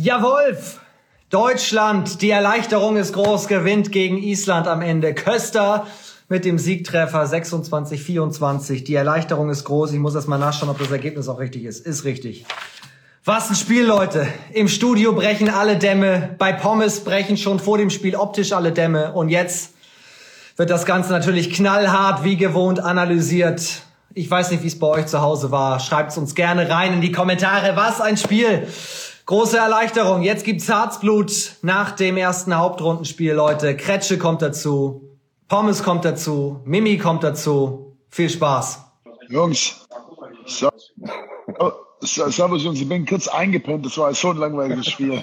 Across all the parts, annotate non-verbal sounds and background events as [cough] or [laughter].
Ja, Wolf! Deutschland, die Erleichterung ist groß, gewinnt gegen Island am Ende. Köster mit dem Siegtreffer 26-24. Die Erleichterung ist groß. Ich muss erst mal nachschauen, ob das Ergebnis auch richtig ist. Ist richtig. Was ein Spiel, Leute. Im Studio brechen alle Dämme. Bei Pommes brechen schon vor dem Spiel optisch alle Dämme. Und jetzt wird das Ganze natürlich knallhart wie gewohnt analysiert. Ich weiß nicht, wie es bei euch zu Hause war. Schreibt es uns gerne rein in die Kommentare. Was ein Spiel. Große Erleichterung. Jetzt gibt's Herzblut nach dem ersten Hauptrundenspiel, Leute. Kretsche kommt dazu. Pommes kommt dazu. Mimi kommt dazu. Viel Spaß. Jungs, so, so, servus Jungs, ich bin kurz eingepennt. Das war so ein langweiliges Spiel.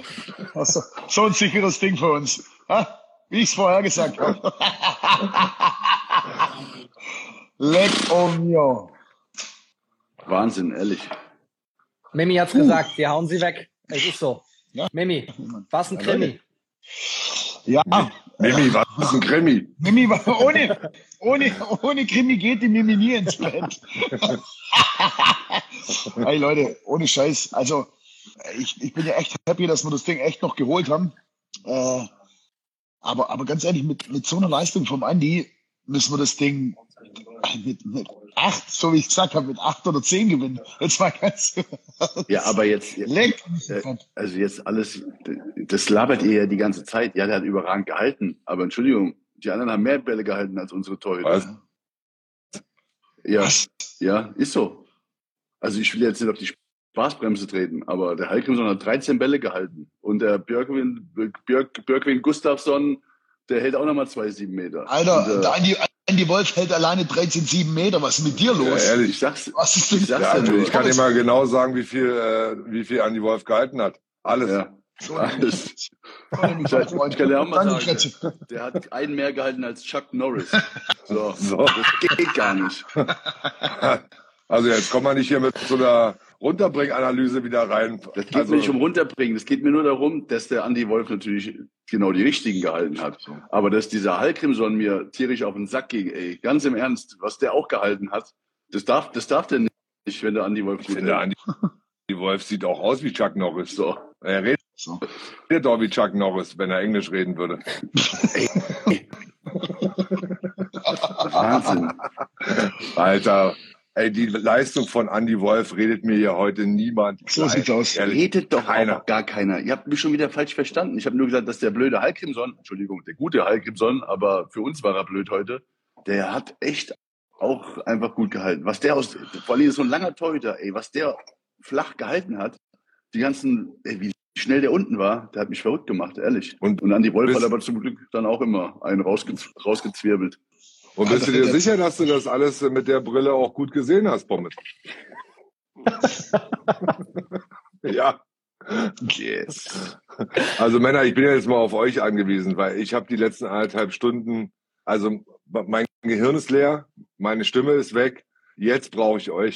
Also, so ein sicheres Ding für uns. Ha? Wie ich es vorher gesagt habe. [laughs] Leck mio. Wahnsinn, ehrlich. Mimi hat's gesagt, wir hauen sie weg. Es ist so. Ja. Mimi, was ein Krimi. Ja, Mimi, was ist ein Krimi? Mimi, war- ohne, ohne, ohne Krimi geht die Mimi nie ins Bett. [laughs] hey Leute, ohne Scheiß. Also, ich, ich bin ja echt happy, dass wir das Ding echt noch geholt haben. Äh, aber, aber ganz ehrlich, mit, mit so einer Leistung vom Andi müssen wir das Ding mit, mit acht, so wie ich gesagt habe, mit acht oder zehn gewinnen. Jetzt mal ganz. Ja, aber jetzt, Leck. äh, also jetzt alles, das labert ihr ja die ganze Zeit. Ja, der hat überragend gehalten. Aber Entschuldigung, die anderen haben mehr Bälle gehalten als unsere Torhüter. Was? Ja, Was? ja, ist so. Also ich will jetzt nicht auf die Spaßbremse treten, aber der Heilgrimson hat 13 Bälle gehalten. Und der Björkwin, Björk, Björkwin Gustafsson, der hält auch nochmal zwei, sieben Meter. Alter, Und, äh, der Andi, Andi Wolf hält alleine 13,7 Meter. Was ist mit dir Ja, los? ehrlich. ich sag's, Was ist denn ich sag's Ja, ja ich kann immer genau sagen, wie viel, äh, wie viel Andi Wolf gehalten hat. Alles. Ja. so Alles. Ich kann dir auch mal sagen. Der hat einen mehr gehalten als Chuck Norris. [laughs] So, So. das geht gar nicht. Also jetzt kommt man nicht hier mit so einer Runterbringanalyse wieder rein. Das geht also, mir nicht um runterbringen. Es geht mir nur darum, dass der Andy Wolf natürlich genau die richtigen gehalten hat. Aber dass dieser Hallgrimson mir tierisch auf den Sack ging, ey, ganz im Ernst, was der auch gehalten hat, das darf, das darf der nicht, wenn der Andy Wolf ich finde, hält. Andi [laughs] Wolf sieht auch aus wie Chuck Norris. So. Er redet So. auch wie Chuck Norris, wenn er Englisch reden würde. [laughs] Wahnsinn. Alter, ey, die Leistung von Andy Wolf redet mir hier heute niemand. So sieht's aus. Ehrlich. Redet doch Keiner. gar keiner. Ihr habt mich schon wieder falsch verstanden. Ich habe nur gesagt, dass der blöde Hallgrimson, Entschuldigung, der gute Hallgrimson, aber für uns war er blöd heute, der hat echt auch einfach gut gehalten. Was der aus, vor allem so ein langer Torhüter, ey, was der flach gehalten hat, die ganzen, ey, wie schnell der unten war, der hat mich verrückt gemacht, ehrlich. Und- Und, Andi Wolf hat aber zum Glück dann auch immer einen rausge rausgezwirbelt. Und bist du Also, dir sicher, dass du das alles mit der Brille auch gut gesehen hast, Pommes? [laughs] ja. Yes. Also Männer, ich bin jetzt mal auf euch angewiesen, weil ich habe die letzten anderthalb Stunden, also mein Gehirn ist leer, meine Stimme ist weg. Jetzt brauche ich euch.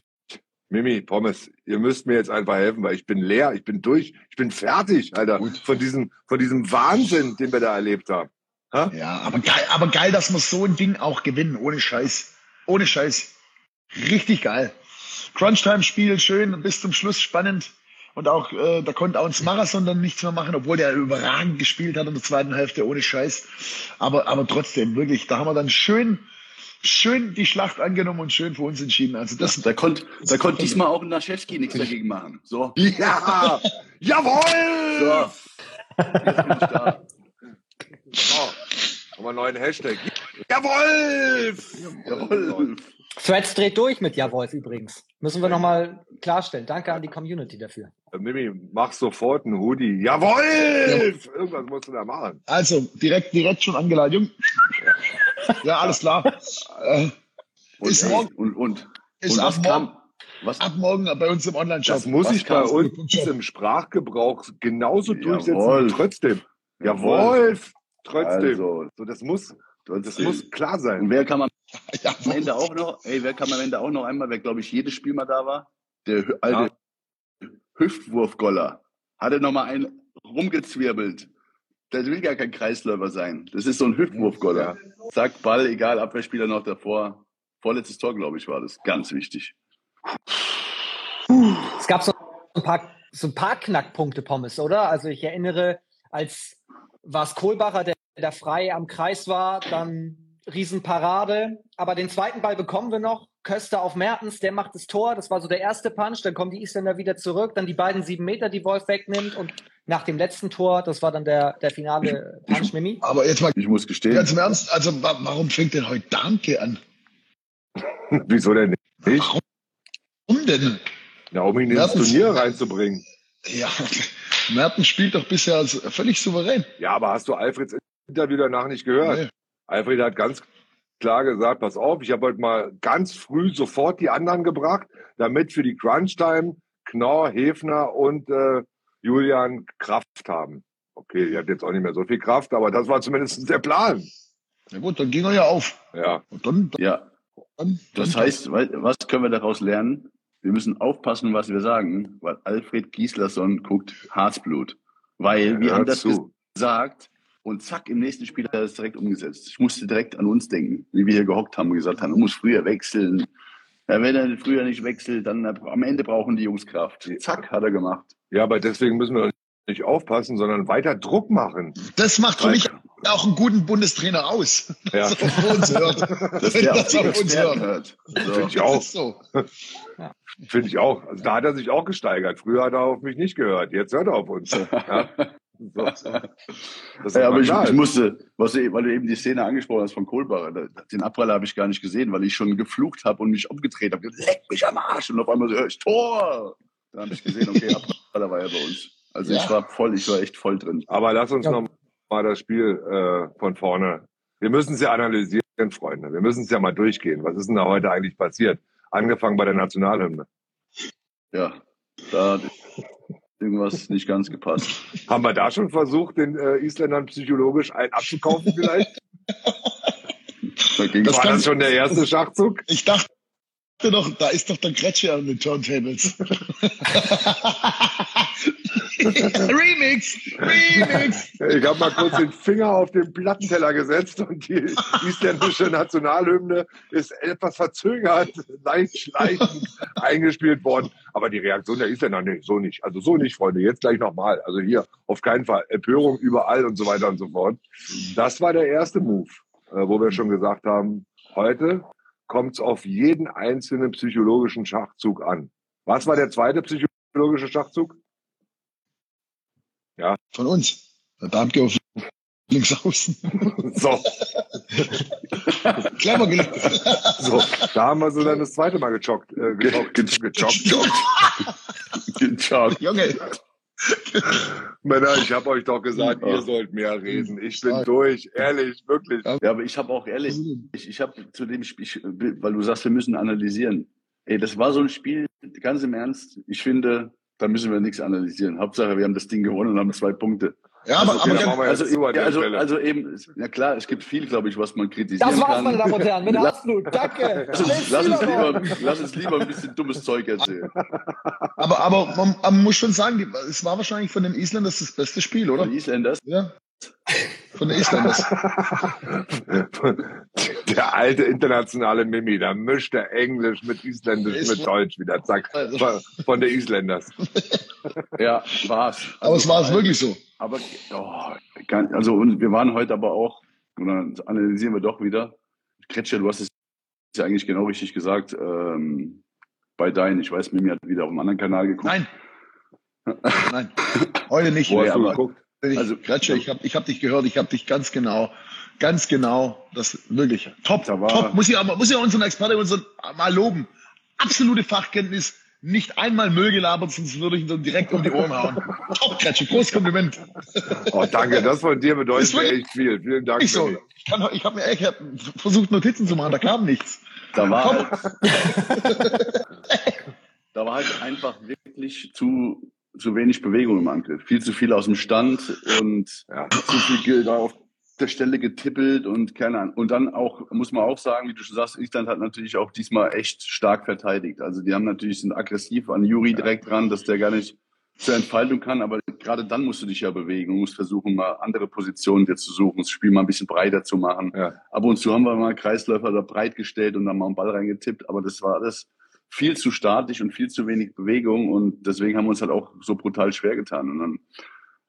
Mimi, Pommes, ihr müsst mir jetzt einfach helfen, weil ich bin leer, ich bin durch, ich bin fertig, Alter, Gut. von diesem, von diesem Wahnsinn, den wir da erlebt haben. Ha? Ja, aber geil, aber geil, dass wir so ein Ding auch gewinnen, ohne Scheiß. Ohne Scheiß. Richtig geil. Crunchtime-Spiel, schön, bis zum Schluss spannend. Und auch, äh, da konnte auch uns Marathon dann nichts mehr machen, obwohl der überragend gespielt hat in der zweiten Hälfte, ohne Scheiß. Aber, aber trotzdem, wirklich, da haben wir dann schön, schön die Schlacht angenommen und schön für uns entschieden. Also das, Da konnte da konnt diesmal auch ein Naschewski nichts dagegen machen. So, Ja! [laughs] Jawohl! so. Jetzt bin ich da. Wir einen neuen Hashtag. Jawohl! Jawohl. Threads dreht durch mit Ja Wolf übrigens. Müssen wir nochmal klarstellen. Danke an die Community dafür. Mimi, mach sofort einen Hoodie. Jawohl! Irgendwas musst du da machen. also direkt, direkt schon angeleitet. Jung. Ja, alles klar. Äh, Und, Ist morgen- und, und, ist und ab was morgen. kam, Was? Ab morgen bei uns im Online-Shop. Das muss Was ich bei uns im Sprachgebrauch genauso durchsetzen Jawohl. wie trotzdem. Ja, Jawohl. Wolf! Trotzdem. Also, so, das muss, das trotzdem. muss klar Und sein. wer kam [laughs] am Ja, Ende auch noch, ey, wer kam am Ende auch noch einmal, wer glaube ich jedes Spiel mal da war? Der alte Hüftwurfgoller. Hat er nochmal einen rumgezwirbelt. Der will gar kein Kreisläufer sein. Das ist so ein Hüftwurfgoller. Zack, Ball, egal, Abwehrspieler noch davor. Vorletztes Tor, glaube ich, war das. Ganz wichtig. Es gab so ein paar, so ein paar Knackpunkte, Pommes, oder? Also ich erinnere, als war es Kohlbacher, der da frei am Kreis war, dann Riesenparade. Aber den zweiten Ball bekommen wir noch. Köster auf Mertens, der macht das Tor. Das war so der erste Punch. Dann kommen die Isländer wieder zurück. Dann die beiden sieben Meter, die Wolf wegnimmt. Und nach dem letzten Tor, das war dann der, der finale Punch, Mimi. Aber jetzt mal Ich muss gestehen. ganz im Ernst, also wa- warum fängt denn heute Danke an? [laughs] Wieso denn nicht? Warum denn? Ja, um ihn ins Turnier reinzubringen. Ja, Merten spielt doch bisher als völlig souverän. Ja, aber hast du Alfreds Interview danach nicht gehört? Nee. Alfred hat ganz klar gesagt, pass auf, ich habe heute mal ganz früh sofort die anderen gebracht, damit für die Crunch-Time Knorr, Hefner und äh, Julian Kraft haben. Okay, ihr habt jetzt auch nicht mehr so viel Kraft, aber das war zumindest der Plan. Na gut, dann ging er ja auf. Ja, Und dann, Ja, dann, das dann heißt, wei- was können wir daraus lernen? Wir müssen aufpassen, was wir sagen, weil Alfred Gislason guckt Herzblut. Weil wir hör haben das zu. gesagt und zack, im nächsten Spiel hat er das direkt umgesetzt. Ich musste direkt an uns denken, wie wir hier gehockt haben und gesagt haben, du musst früher wechseln. Ja, wenn er früher nicht wechselt, dann am Ende brauchen die Jungs Kraft. Zack, hat er gemacht. Ja, aber deswegen müssen wir nicht aufpassen, sondern weiter Druck machen. das macht für mich auch einen guten Bundestrainer aus. Ja. [laughs] So auf uns hört. [laughs] Dass Wenn der das auf uns hört. hört. So. Finde ich auch. Das ist so. [laughs] Finde ich auch. Also da hat er sich auch gesteigert. Früher hat er auf mich nicht gehört. Jetzt hört er auf uns. Ja. So. Das ist Ja, aber ich, ich musste, was, weil du eben die Szene angesprochen hast von Kohlbacher, den Abpraller habe ich gar nicht gesehen, weil ich schon geflucht habe und mich umgedreht habe. Leck mich am Arsch! Und auf einmal so, hör ich Tor! Da habe ich gesehen, okay, Abpraller war ja bei uns. Also ich Ja. war voll, ich war echt voll drin. Aber lass uns Ja. noch mal das Spiel äh, von vorne. Wir müssen es ja analysieren, Freunde. Wir müssen es ja mal durchgehen. Was ist denn da heute eigentlich passiert? Angefangen bei der Nationalhymne. Ja, da hat irgendwas nicht ganz gepasst. Haben wir da schon versucht, den äh, Isländern psychologisch einen abzukaufen vielleicht? Da ging Das War das schon der erste Schachzug? Ich dachte doch, da ist doch der Gretsche an den Turntables. [laughs] Remix! Remix! Ich habe mal kurz den Finger auf den Plattenteller gesetzt und die isländische Nationalhymne ist etwas verzögert, leicht schleichend eingespielt worden. Aber die Reaktion der Isländer, nee, so nicht. Also so nicht, Freunde. Jetzt gleich nochmal. Also hier auf keinen Fall. Empörung überall und so weiter und so fort. Das war der erste Move, äh, wo wir schon gesagt haben, heute kommt es auf jeden einzelnen psychologischen Schachzug an. Was war der zweite psychologische Schachzug? Von uns. Der Darmke auf links außen. [laughs] So, Clever gelegt. So, da haben wir sie dann das zweite Mal gejoggt. Äh, gejoggt, gejoggt. Gejoggt. Junge, [laughs] Männer, ich habe euch doch gesagt, ihr sollt mehr reden. Ich bin durch, ehrlich, wirklich. Ja, aber ich habe auch ehrlich, ich, ich habe zu dem Spiel, ich, weil du sagst, wir müssen analysieren. Ey, das war so ein Spiel, ganz im Ernst, ich finde, da müssen wir nichts analysieren. Hauptsache, wir haben das Ding gewonnen und haben zwei Punkte. Ja, aber, Okay, aber Also, ja, der also, also eben, ja klar, es gibt viel, glaube ich, was man kritisieren Das war's, kann. meine Damen und Herren, mit [laughs] Lass- Herzblut. Danke. [laughs] Lass uns, lass, uns lieber, lass uns lieber ein bisschen dummes Zeug erzählen. aber, aber man, man muss schon sagen, es war wahrscheinlich von den Isländern das beste Spiel, oder? Die Isländers, Ja. Von Isländers. [laughs] Der alte internationale Mimi, da mischt er Englisch mit Isländisch, mit Deutsch wieder, zack, von- von der Isländers. [laughs] ja, war's. Aber es war es wirklich so. Aber oh, also und wir waren heute aber auch, und dann analysieren wir doch wieder. Kretscher, du hast es ja eigentlich genau richtig gesagt. Ähm, bei deinen, ich weiß, Mimi hat wieder auf einem anderen Kanal geguckt. Nein. [laughs] Nein. Heute nicht. Wo hast du geguckt? Ich, Also- also, Gretsche, ich habe ich hab dich gehört, ich habe dich ganz genau, ganz genau, das wirklich top, Da war- top. Muss ich aber, muss ich unseren Experte unseren mal loben. Absolute Fachkenntnis, nicht einmal Müll gelabert, sonst würde ich ihn dann direkt um die Ohren hauen. [laughs] top, Gretsche, großes Kompliment. Oh, danke, das von dir bedeutet wirklich- mir echt viel. Vielen Dank. Ich so, ich, kann, ich habe mir echt hab versucht Notizen zu machen, da kam nichts. Da war, [laughs] [laughs] war halt einfach wirklich zu, zu wenig Bewegung im Angriff. Viel zu viel aus dem Stand und Ja. zu viel da auf der Stelle getippelt und keine Ahnung. Und dann auch, muss man auch sagen, wie du schon sagst, Island hat natürlich auch diesmal echt stark verteidigt. Also die haben natürlich, sind aggressiv an Juri direkt ran, dass der gar nicht zur Entfaltung kann, aber gerade dann musst du dich ja bewegen und musst versuchen, mal andere Positionen dir zu suchen, das Spiel mal ein bisschen breiter zu machen. Ja. Ab und zu haben wir mal Kreisläufer da breit gestellt und dann mal einen Ball reingetippt, aber das war alles viel zu statisch und viel zu wenig Bewegung und deswegen haben wir uns halt auch so brutal schwer getan. Und dann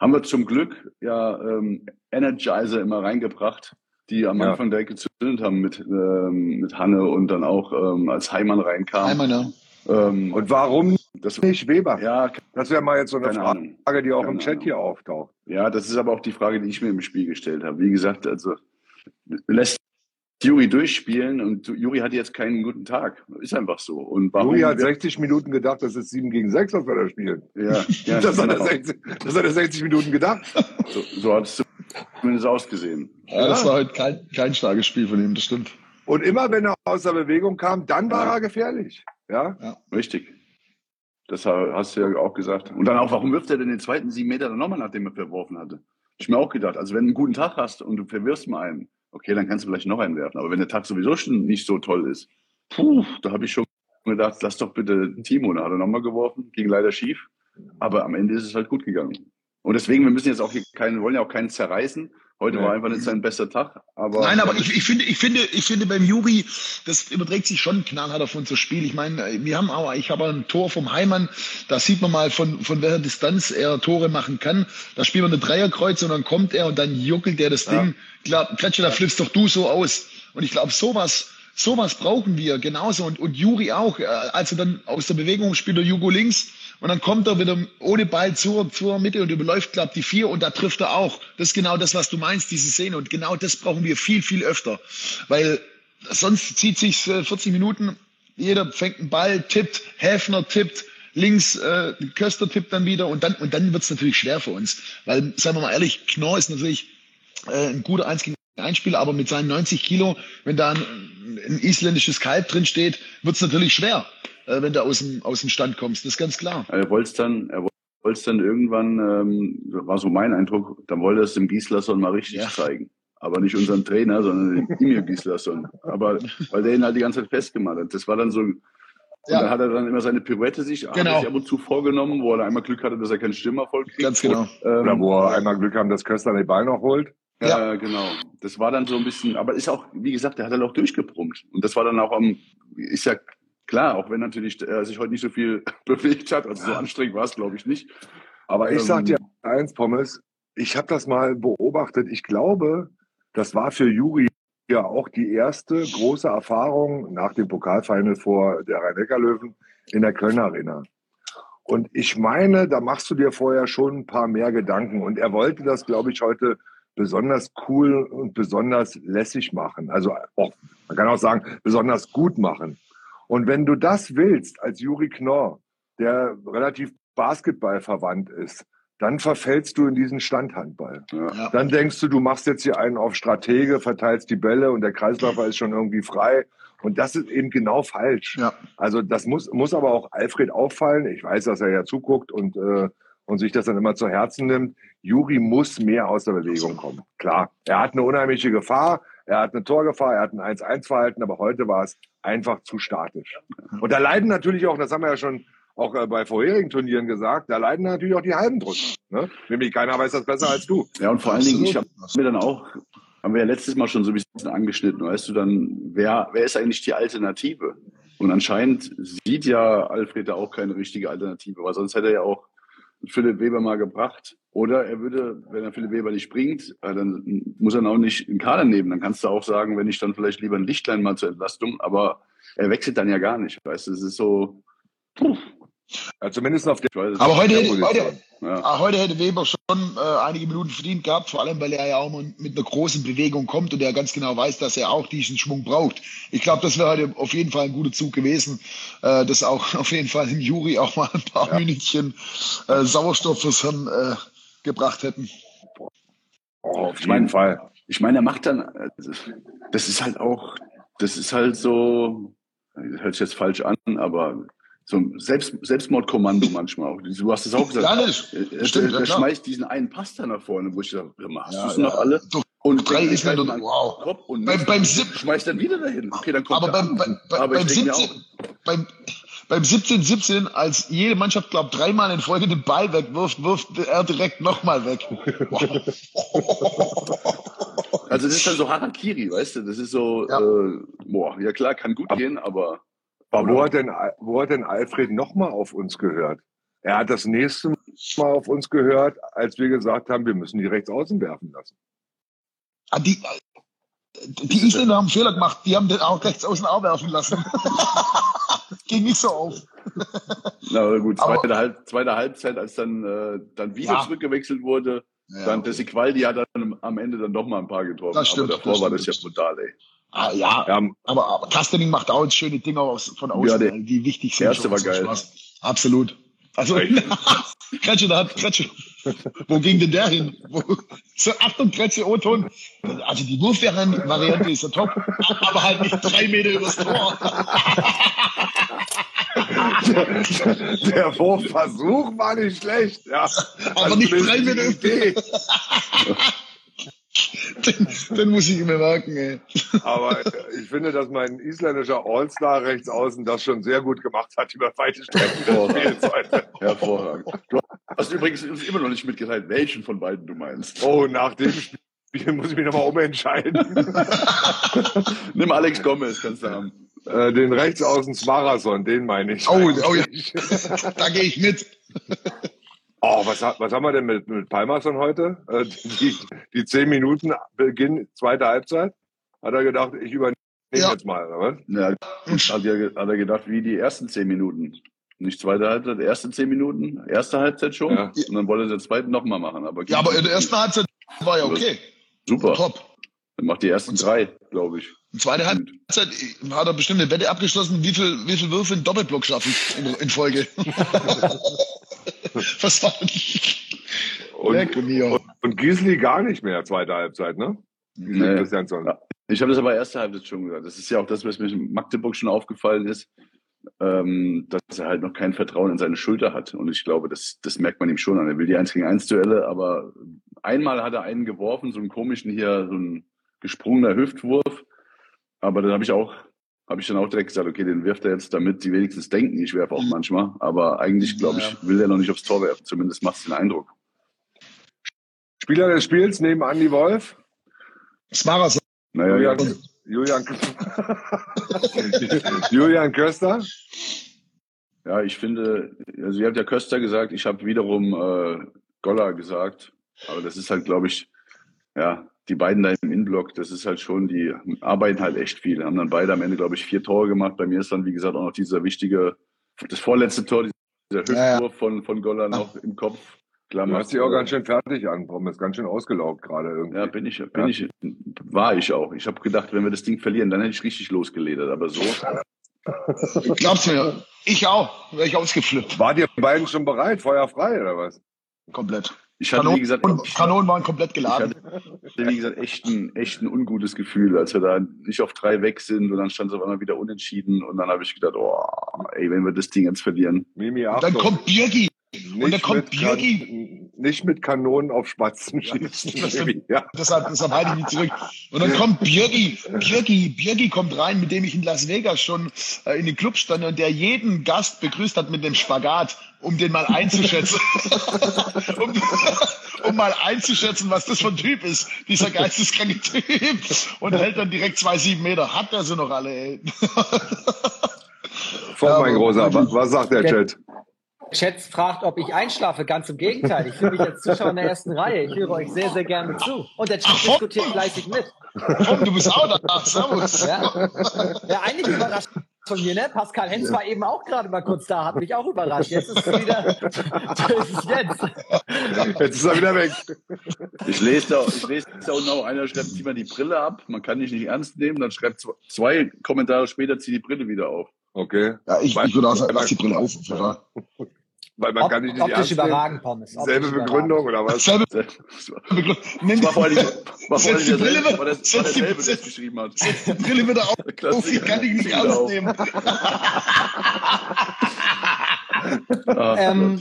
haben wir zum Glück ja ähm, Energizer immer reingebracht, die am Ja. Anfang direkt gezündet haben mit, ähm, mit Hanne und dann auch ähm, als Heimann reinkam. Einmal, ne? Ähm, Und warum das, nicht Weber? ja, Das wäre mal jetzt so eine Keine Ahnung. Frage, die auch im Keine Chat Ahnung. hier auftaucht. Ja, das ist aber auch die Frage, die ich mir im Spiel gestellt habe. Wie gesagt, also lässt Juri durchspielen und Juri hat jetzt keinen guten Tag. Ist einfach so. Und warum? Juri hat 60 Minuten gedacht, das ist 7 gegen 6, was wir da spielen. ja, ja, [laughs] das, hat er genau. 60, das hat er 60 Minuten gedacht. so, so hat es zumindest ausgesehen. Ja, das war heute kein, kein starkes Spiel von ihm, das stimmt. Und immer wenn er aus der Bewegung kam, dann war Ja. er gefährlich. Ja? Richtig. Das ha- hast du ja auch gesagt. Und dann auch, warum wirft er denn den zweiten sieben Meter dann nochmal, nachdem er verworfen hatte? Ich mir auch gedacht. Also wenn du einen guten Tag hast und du verwirfst mal einen, okay, dann kannst du vielleicht noch einen werfen. Aber wenn der Tag sowieso schon nicht so toll ist, puh, da habe ich schon gedacht, lass doch bitte Timo. Da hat er nochmal geworfen, ging leider schief. Aber am Ende ist es halt gut gegangen. Und deswegen, wir müssen jetzt auch hier keinen, wollen ja auch keinen zerreißen. Heute Nee. war einfach nicht sein bester Tag. Aber Nein, aber ich, ich finde, ich finde, ich finde beim Juri, das überträgt sich schon knallhart auf unser Spiel. Ich meine, wir haben auch, ich habe ein Tor vom Heimann, da sieht man mal von, von welcher Distanz er Tore machen kann. Da spielen wir eine Dreierkreuz und dann kommt er und dann juckelt er das Ja. Ding. Klar, Kretsche, da flippst doch du so aus. Und ich glaube, sowas, sowas brauchen wir genauso. Und, und Juri auch, äh, als er dann aus der Bewegung spielt, der Jugo links. Und dann kommt er wieder ohne Ball zur, zur Mitte und überläuft, glaubt die vier und da trifft er auch. Das ist genau das, was du meinst, diese Szene. Und genau das brauchen wir viel, viel öfter. Weil sonst zieht sich 40 Minuten, jeder fängt einen Ball, tippt, Häfner tippt, links äh, Köster tippt dann wieder und dann, und dann wird's natürlich schwer für uns. Weil, sagen wir mal ehrlich, Knorr ist natürlich äh, ein guter 1 gegen 1 Spieler, aber mit seinen 90 Kilo, wenn da ein, ein isländisches Kalb drin steht, wird's natürlich schwer, äh, wenn du aus dem, aus dem Stand kommst. Das ist ganz klar. Er wollte es dann, er wollte es dann irgendwann, ähm, war so mein Eindruck, dann wollte er es dem Gislason mal richtig Ja. zeigen. Aber nicht unseren Trainer, sondern dem [laughs] Emil Gislason. Aber weil der ihn halt die ganze Zeit festgemacht hat. Das war dann so, und Ja. dann hat er dann immer seine Pirouette sich, hat Genau. sich ab und zu vorgenommen, wo er einmal Glück hatte, dass er keinen Stimmerfolg kriegt. Ganz genau. Ähm, Oder wo er einmal Glück haben, dass Köster den Ball noch holt. Ja, genau. Das war dann so ein bisschen, aber ist auch, wie gesagt, der hat halt auch durchgebrummt. Und das war dann auch am, ist ja klar, auch wenn natürlich er sich heute nicht so viel [laughs] bewegt hat, also so anstrengend war es, glaube ich, nicht. Aber ich Ähm, sag dir eins, Pommes, ich habe das mal beobachtet. Ich glaube, das war für Juri ja auch die erste große Erfahrung nach dem Pokalfinal vor der Rhein-Neckar-Löwen in der Kölner Arena. Und ich meine, da machst du dir vorher schon ein paar mehr Gedanken. Und er wollte das, glaube ich, heute besonders cool und besonders lässig machen. Also auch, man kann auch sagen, besonders gut machen. Und wenn du das willst als Juri Knorr, der relativ Basketball verwandt ist, dann verfällst du in diesen Standhandball. Ja. Dann denkst du, du machst jetzt hier einen auf Stratege, verteilst die Bälle und der Kreisläufer ist schon irgendwie frei. Und das ist eben genau falsch. Ja. Also das muss, muss aber auch Alfred auffallen. Ich weiß, dass er ja zuguckt und, äh, und sich das dann immer zu Herzen nimmt. Juri muss mehr aus der Bewegung kommen. Klar, er hat eine unheimliche Gefahr, er hat eine Torgefahr, er hat ein 1-1-Verhalten, aber heute war es einfach zu statisch. Und da leiden natürlich auch, das haben wir ja schon auch äh, bei vorherigen Turnieren gesagt, da leiden natürlich auch die halben drunter. Ne? Nämlich keiner weiß das besser als du. Ja, und vor allen Dingen, ich habe mir dann auch, haben wir ja letztes Mal schon so ein bisschen angeschnitten, weißt du, dann, wer, wer ist eigentlich die Alternative? Und anscheinend sieht ja Alfred da auch keine richtige Alternative, weil sonst hätte er ja auch Philipp Weber mal gebracht. Oder er würde, wenn er Philipp Weber nicht bringt, äh, dann muss er ihn auch nicht in Kader nehmen. Dann kannst du auch sagen, wenn ich dann vielleicht lieber ein Lichtlein mal zur Entlastung, aber er wechselt dann ja gar nicht, weißt du, es ist so, puh, Ja, zumindest auf der Aber heute, der hätte- heute, ja. Ah, heute hätte Weber schon äh, einige Minuten verdient gehabt, vor allem weil er ja auch mit mit einer großen Bewegung kommt und er ganz genau weiß, dass er auch diesen Schwung braucht. Ich glaube, das wäre heute auf jeden Fall ein guter Zug gewesen, äh, dass auch [laughs] auf jeden Fall im Juri auch mal ein paar Minütchen äh, Sauerstoff fürs Hirn äh, gebracht hätten. Oh, auf jeden Fall. Ich meine, er macht dann, äh, das ist halt auch, das ist halt so, das hört sich jetzt falsch an, aber so ein Selbst, Selbstmordkommando manchmal auch. Du hast es auch gesagt. Ja, das Er, stimmt, er, er schmeißt diesen einen Pass da nach vorne, wo ich mal, hast Ja, du es noch ja. alle? Doch, Und drei ist mir mal wow. Kopf und Beim- beim Sieb- schmeißt er wieder dahin. Okay, dann kommt Aber er beim, beim, Aber beim, ich denke mir 17, beim, beim 17-17, als jede Mannschaft, glaube dreimal in Folge den Ball wegwirft, wirft er direkt nochmal weg. auch, [laughs] also das ist dann so Harakiri, weißt du? Das ist so, Ja. äh, boah, ja klar, kann gut gehen, aber Aber wo hat denn, wo hat denn Alfred nochmal auf uns gehört? Er hat das nächste Mal auf uns gehört, als wir gesagt haben, wir müssen die rechts außen werfen lassen. Ah, die, die Isländer haben einen Fehler gemacht. Die haben den auch rechts außen auch werfen lassen. [laughs] Ging nicht so auf. na aber gut, Aber- zweite, Halb, zweite Halbzeit, als dann, äh, dann wieder Ja. zurückgewechselt wurde, Ja, dann okay. der Siqualdi hat dann am Ende dann doch mal ein paar getroffen. Das stimmt, aber davor das war das ja brutal, ey. Ah, ja, Ja, aber, aber Kastening macht auch schöne Dinge aus, von außen, Ja, der die wichtig sind. erste für war geil. Spaß. Absolut. Also, Kretsche, [laughs] da hat Kretsche. Wo ging denn der hin? Wo, so, Achtung, Kretsche, O-Ton. Also die Wurfvariante ist ja top, aber halt nicht drei Meter übers Tor. [laughs] der Wurfversuch war nicht schlecht. Ja. Aber Also nicht drei Meter. [laughs] [laughs] Den, den muss ich mir merken, ey. Aber ich finde, dass mein isländischer All-Star rechts außen das schon sehr gut gemacht hat über weite Strecken Spielzeit. [laughs] Hervorragend. Du hast übrigens uns immer noch nicht mitgeteilt, welchen von beiden du meinst. Oh, nach dem Spiel muss ich mich nochmal umentscheiden. [laughs] Nimm Alex Gomez, kannst du haben. Äh, den Rechtsaußen Marathon, den meine ich. Oh, oh ja. Da gehe ich mit. Oh, was, was haben wir denn mit, mit Palmerson heute? Äh, die, die zehn Minuten Beginn zweite Halbzeit? Hat er gedacht, ich übernehme Ja. jetzt mal, oder was? Ja, hat, er, hat er gedacht, wie die ersten zehn Minuten. Nicht zweite Halbzeit, erste zehn Minuten, erste Halbzeit schon. Ja. Und dann wollte er den zweiten nochmal machen. Aber Ja, aber in der ersten Halbzeit war ja okay. Super. Top. Dann macht die ersten drei, glaube ich. In zweiter Halbzeit hat er bestimmt eine Wette abgeschlossen, wie viel, wie viel Würfe in Doppelblock schaffen in, in Folge. [laughs] Was war denn? Und, Leck mir. und, und Gisli gar nicht mehr, zweite Halbzeit, ne? Nee. Ich habe das aber erste Halbzeit schon gesagt. Das ist ja auch das, was mir in Magdeburg schon aufgefallen ist, ähm, dass er halt noch kein Vertrauen in seine Schulter hat. Und ich glaube, das, das merkt man ihm schon an. Er will die 1 gegen 1 Duelle, aber einmal hat er einen geworfen, so einen komischen hier, so ein gesprungener Hüftwurf. Aber dann habe ich auch, habe ich dann auch direkt gesagt, okay, den wirft er jetzt, damit die wenigstens denken, ich werfe auch manchmal. Aber eigentlich, glaube ich, will er noch nicht aufs Tor werfen. Zumindest macht es den Eindruck. Spieler des Spiels neben Andy Wolf. Smarason. Naja, ja, Julian, Julian, [laughs] Julian Köster. Ja, ich finde, also ihr habt ja Köster gesagt, ich habe wiederum äh, Goller gesagt, aber das ist halt, glaube ich, ja, die beiden da im Innenblock, das ist halt schon, die arbeiten halt echt viel, haben dann beide am Ende, glaube ich, vier Tore gemacht. Bei mir ist dann, wie gesagt, auch noch dieser wichtige, das vorletzte Tor, dieser Ja, ja. Hüftwurf von, von Goller noch im Kopf. Klar, Du hast dich auch ganz schön fertig an, Pommes, ganz schön ausgelaugt gerade irgendwie. Ja, bin ich, bin ich, war ich auch. Ich habe gedacht, wenn wir das Ding verlieren, dann hätte ich richtig losgeledert, aber so. [laughs] Glaubst du mir? Ich auch. Wäre ich ausgeflippt. Wart ihr beiden schon bereit, feuerfrei oder was? Komplett. Ich hatte, wie gesagt, und ich- Kanonen waren komplett Ich geladen. hatte, wie gesagt, echt ein, echt ein ungutes Gefühl, als wir da nicht auf drei weg sind und dann stand es auf einmal wieder unentschieden und dann habe ich gedacht, oh, ey, wenn wir das Ding jetzt verlieren. Mimi, Und dann kommt Birgi. und dann kommt Birgi. Nicht mit Kanonen auf Spatzen schießen. das Mimi, ja. Deshalb, deshalb halte ich mich zurück. Und dann kommt Birgi. Birgi, Birgi kommt rein, mit dem ich in Las Vegas schon äh, in den Club stand und der jeden Gast begrüßt hat mit dem Spagat, um den mal einzuschätzen. [laughs] um, um mal einzuschätzen, was das für ein Typ ist, dieser geisteskranke Typ. Und hält dann direkt zwei, sieben Meter. Hat er sie noch alle, ey. Voll, Ja, mein Großer. Was, was sagt der Chat? Chat fragt, ob ich einschlafe. Ganz im Gegenteil. Ich fühle mich als Zuschauer in der ersten Reihe. Ich höre euch sehr, sehr gerne zu. Und der Chat Ach, diskutiert fleißig mit. Komm, du bist auch da. Servus. Ja, ja einige überrascht von mir, ne? Pascal Hens war eben auch gerade mal kurz da, hat mich auch überrascht. Jetzt ist es wieder, [laughs] ist jetzt. Jetzt ist er wieder weg. Ich lese da, ich lese da unten auch, einer schreibt, zieh mal die Brille ab, man kann dich nicht ernst nehmen, dann schreibt zw- zwei Kommentare später, zieh die Brille wieder auf. Okay. Ja, ich, ich würde auch sagen, lass die Brille auf. Weil man Op kann nicht optisch überragend, Pommes. Selbe. Begründung oder was? Selbe Begründung. das war vor allem, war vor allem Setz die Brille derselbe, war, derselbe, der es setz- geschrieben hat. Setz die Brille wieder auf. Klassiker. Ich kann dich nicht auf. ausnehmen. [laughs] Ah, Ähm,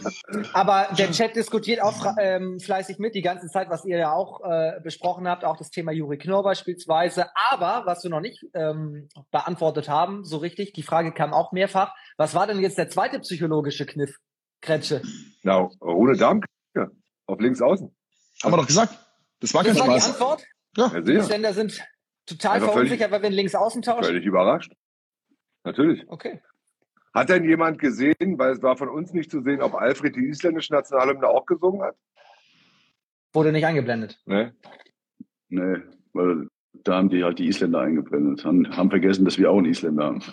aber der Chat diskutiert auch ähm, fleißig mit die ganze Zeit, was ihr ja auch äh, besprochen habt, auch das Thema Juri Knorr beispielsweise. Aber was wir noch nicht ähm, beantwortet haben, so richtig, die Frage kam auch mehrfach. Was war denn jetzt der zweite psychologische Kniff, Kretsche? Na, Rune Darmke auf links außen. Haben wir doch gesagt. Das war kein Das war die Spaß. Antwort. Ja, Die sicher. Ständer sind total Einfach völlig- verunsichert, weil wir ihn links außen tauschen. Völlig überrascht. Natürlich. Okay. Hat denn jemand gesehen, weil es war von uns nicht zu sehen, ob Alfred die isländische Nationalhymne auch gesungen hat? Wurde nicht eingeblendet. Ne? Nee, weil da haben die halt die Isländer eingeblendet, haben, haben vergessen, dass wir auch einen Isländer haben.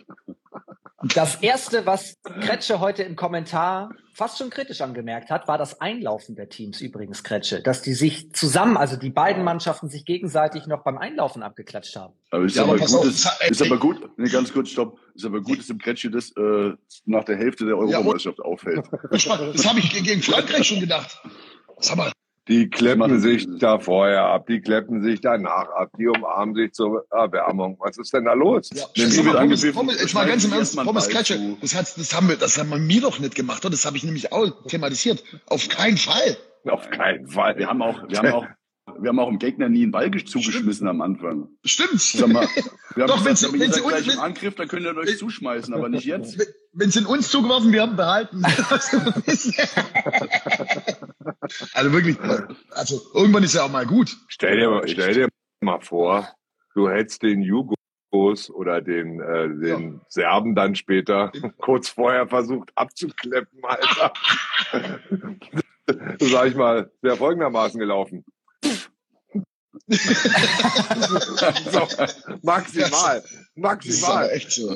Das erste, was Kretsche heute im Kommentar fast schon kritisch angemerkt hat, war das Einlaufen der Teams übrigens, Kretsche. Dass die sich zusammen, also die beiden Mannschaften sich gegenseitig noch beim Einlaufen abgeklatscht haben. Aber ist Ja, aber gut, ist, ist aber gut, nee, ganz kurz, stopp, ist aber gut, dass im Kretsche das äh, nach der Hälfte der Europameisterschaft auffällt. Das habe ich gegen Frankreich schon gedacht. Sag mal, Die kleppen sich da vorher ab, die kleppen sich danach ab, die umarmen sich zur Erwärmung. Was ist denn da los? Ja, die mal, Pommes, Pommes, jetzt mal ganz im Ernst, Pommes zu. das, hat, das, haben wir, das haben wir mir doch nicht gemacht. oder? Das habe ich nämlich auch thematisiert. Auf keinen Fall. Auf keinen Fall. Wir haben auch, wir haben auch, wir haben auch dem Gegner nie einen Ball zugeschmissen am Anfang. Stimmt. Sag mal, [laughs] wir haben Doch, wenn gesagt, sie- ihr wenn sie uns- im Angriff, dann könnt ihr euch zuschmeißen, aber nicht jetzt. Wenn sie in uns zugeworfen, wir haben behalten. [laughs] also wirklich, also irgendwann ist ja auch mal gut. Stell dir, stell dir mal vor, du hättest den Jugos oder den, äh, den Serben dann später kurz vorher versucht abzukleppen, Alter. [laughs] Sag ich mal, wäre folgendermaßen gelaufen. [laughs] so, maximal, maximal. echt so.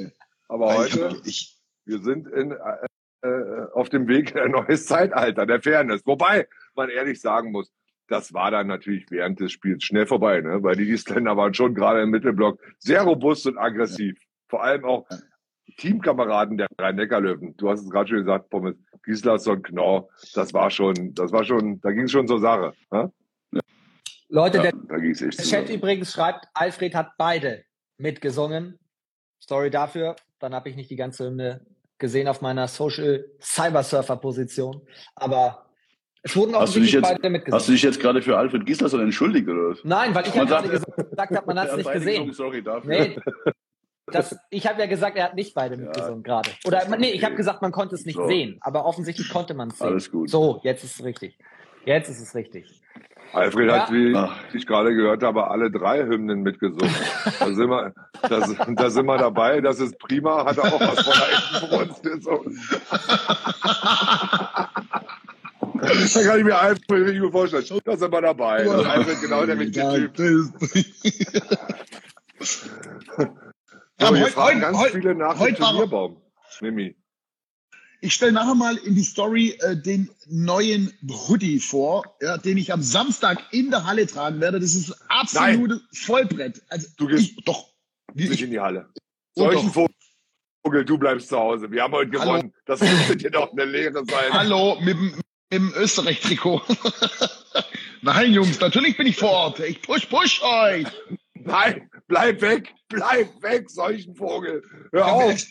Aber heute, ich, wir sind in, äh, äh, auf dem Weg in ein neues Zeitalter der Fairness. Wobei man ehrlich sagen muss, das war dann natürlich während des Spiels schnell vorbei, ne? weil die Isländer waren schon gerade im Mittelblock sehr robust und aggressiv. Vor allem auch Teamkameraden der Rhein-Neckar-Löwen. Du hast es gerade schon gesagt, Pommes, Gislason, Knorr, das war schon, das war schon, da ging es schon zur Sache. Ne? Leute, Ja, der. Chat übrigens schreibt, Alfred hat beide mitgesungen. Sorry dafür. Dann habe ich nicht die ganze Hymne gesehen auf meiner Social Cybersurfer Position. Aber es wurden offensichtlich jetzt, beide mitgesungen. hast du dich jetzt gerade für Alfred Gislason entschuldigt, oder was? Nein, weil ich ja gerade sagt- gesagt habe, man hat es nicht gesehen. Sorry dafür. Nee, [laughs] das, ich habe ja gesagt, er hat nicht beide mitgesungen gerade. Oder nee, ich habe gesagt, man konnte es nicht So. sehen. Aber offensichtlich konnte man es sehen. Alles gut. So, jetzt ist es richtig. Jetzt ist es richtig. Alfred Ja. hat, wie Ach. ich gerade gehört habe, alle drei Hymnen mitgesungen. Da sind wir, da, da sind wir dabei, das ist prima, hat er auch was von der echten Brunst gesungen. Da kann ich mir Alfred richtig gut vorstellen. Da sind wir dabei. Das ist Alfred genau der richtige Ja, Typ. das- So, Aber heute- fragen ganz heute- viele nach dem Turnierbaum. Mimi. Ich stelle nachher mal in die Story äh, den neuen Hoodie vor, ja, den ich am Samstag in der Halle tragen werde. Das ist absolutes Vollbrett. Also Du gehst ich, doch. Nicht ich, in die Halle. Solchen. Vogel, du bleibst zu Hause. Wir haben heute Hallo. gewonnen. Das müsste dir doch eine Lehre sein. hallo, mit, dem- mit dem Österreich-Trikot. [laughs] Nein, Jungs, natürlich bin ich vor Ort. Ich push, push euch. Nein, bleib weg, bleib weg, solchen Vogel. Hör auf.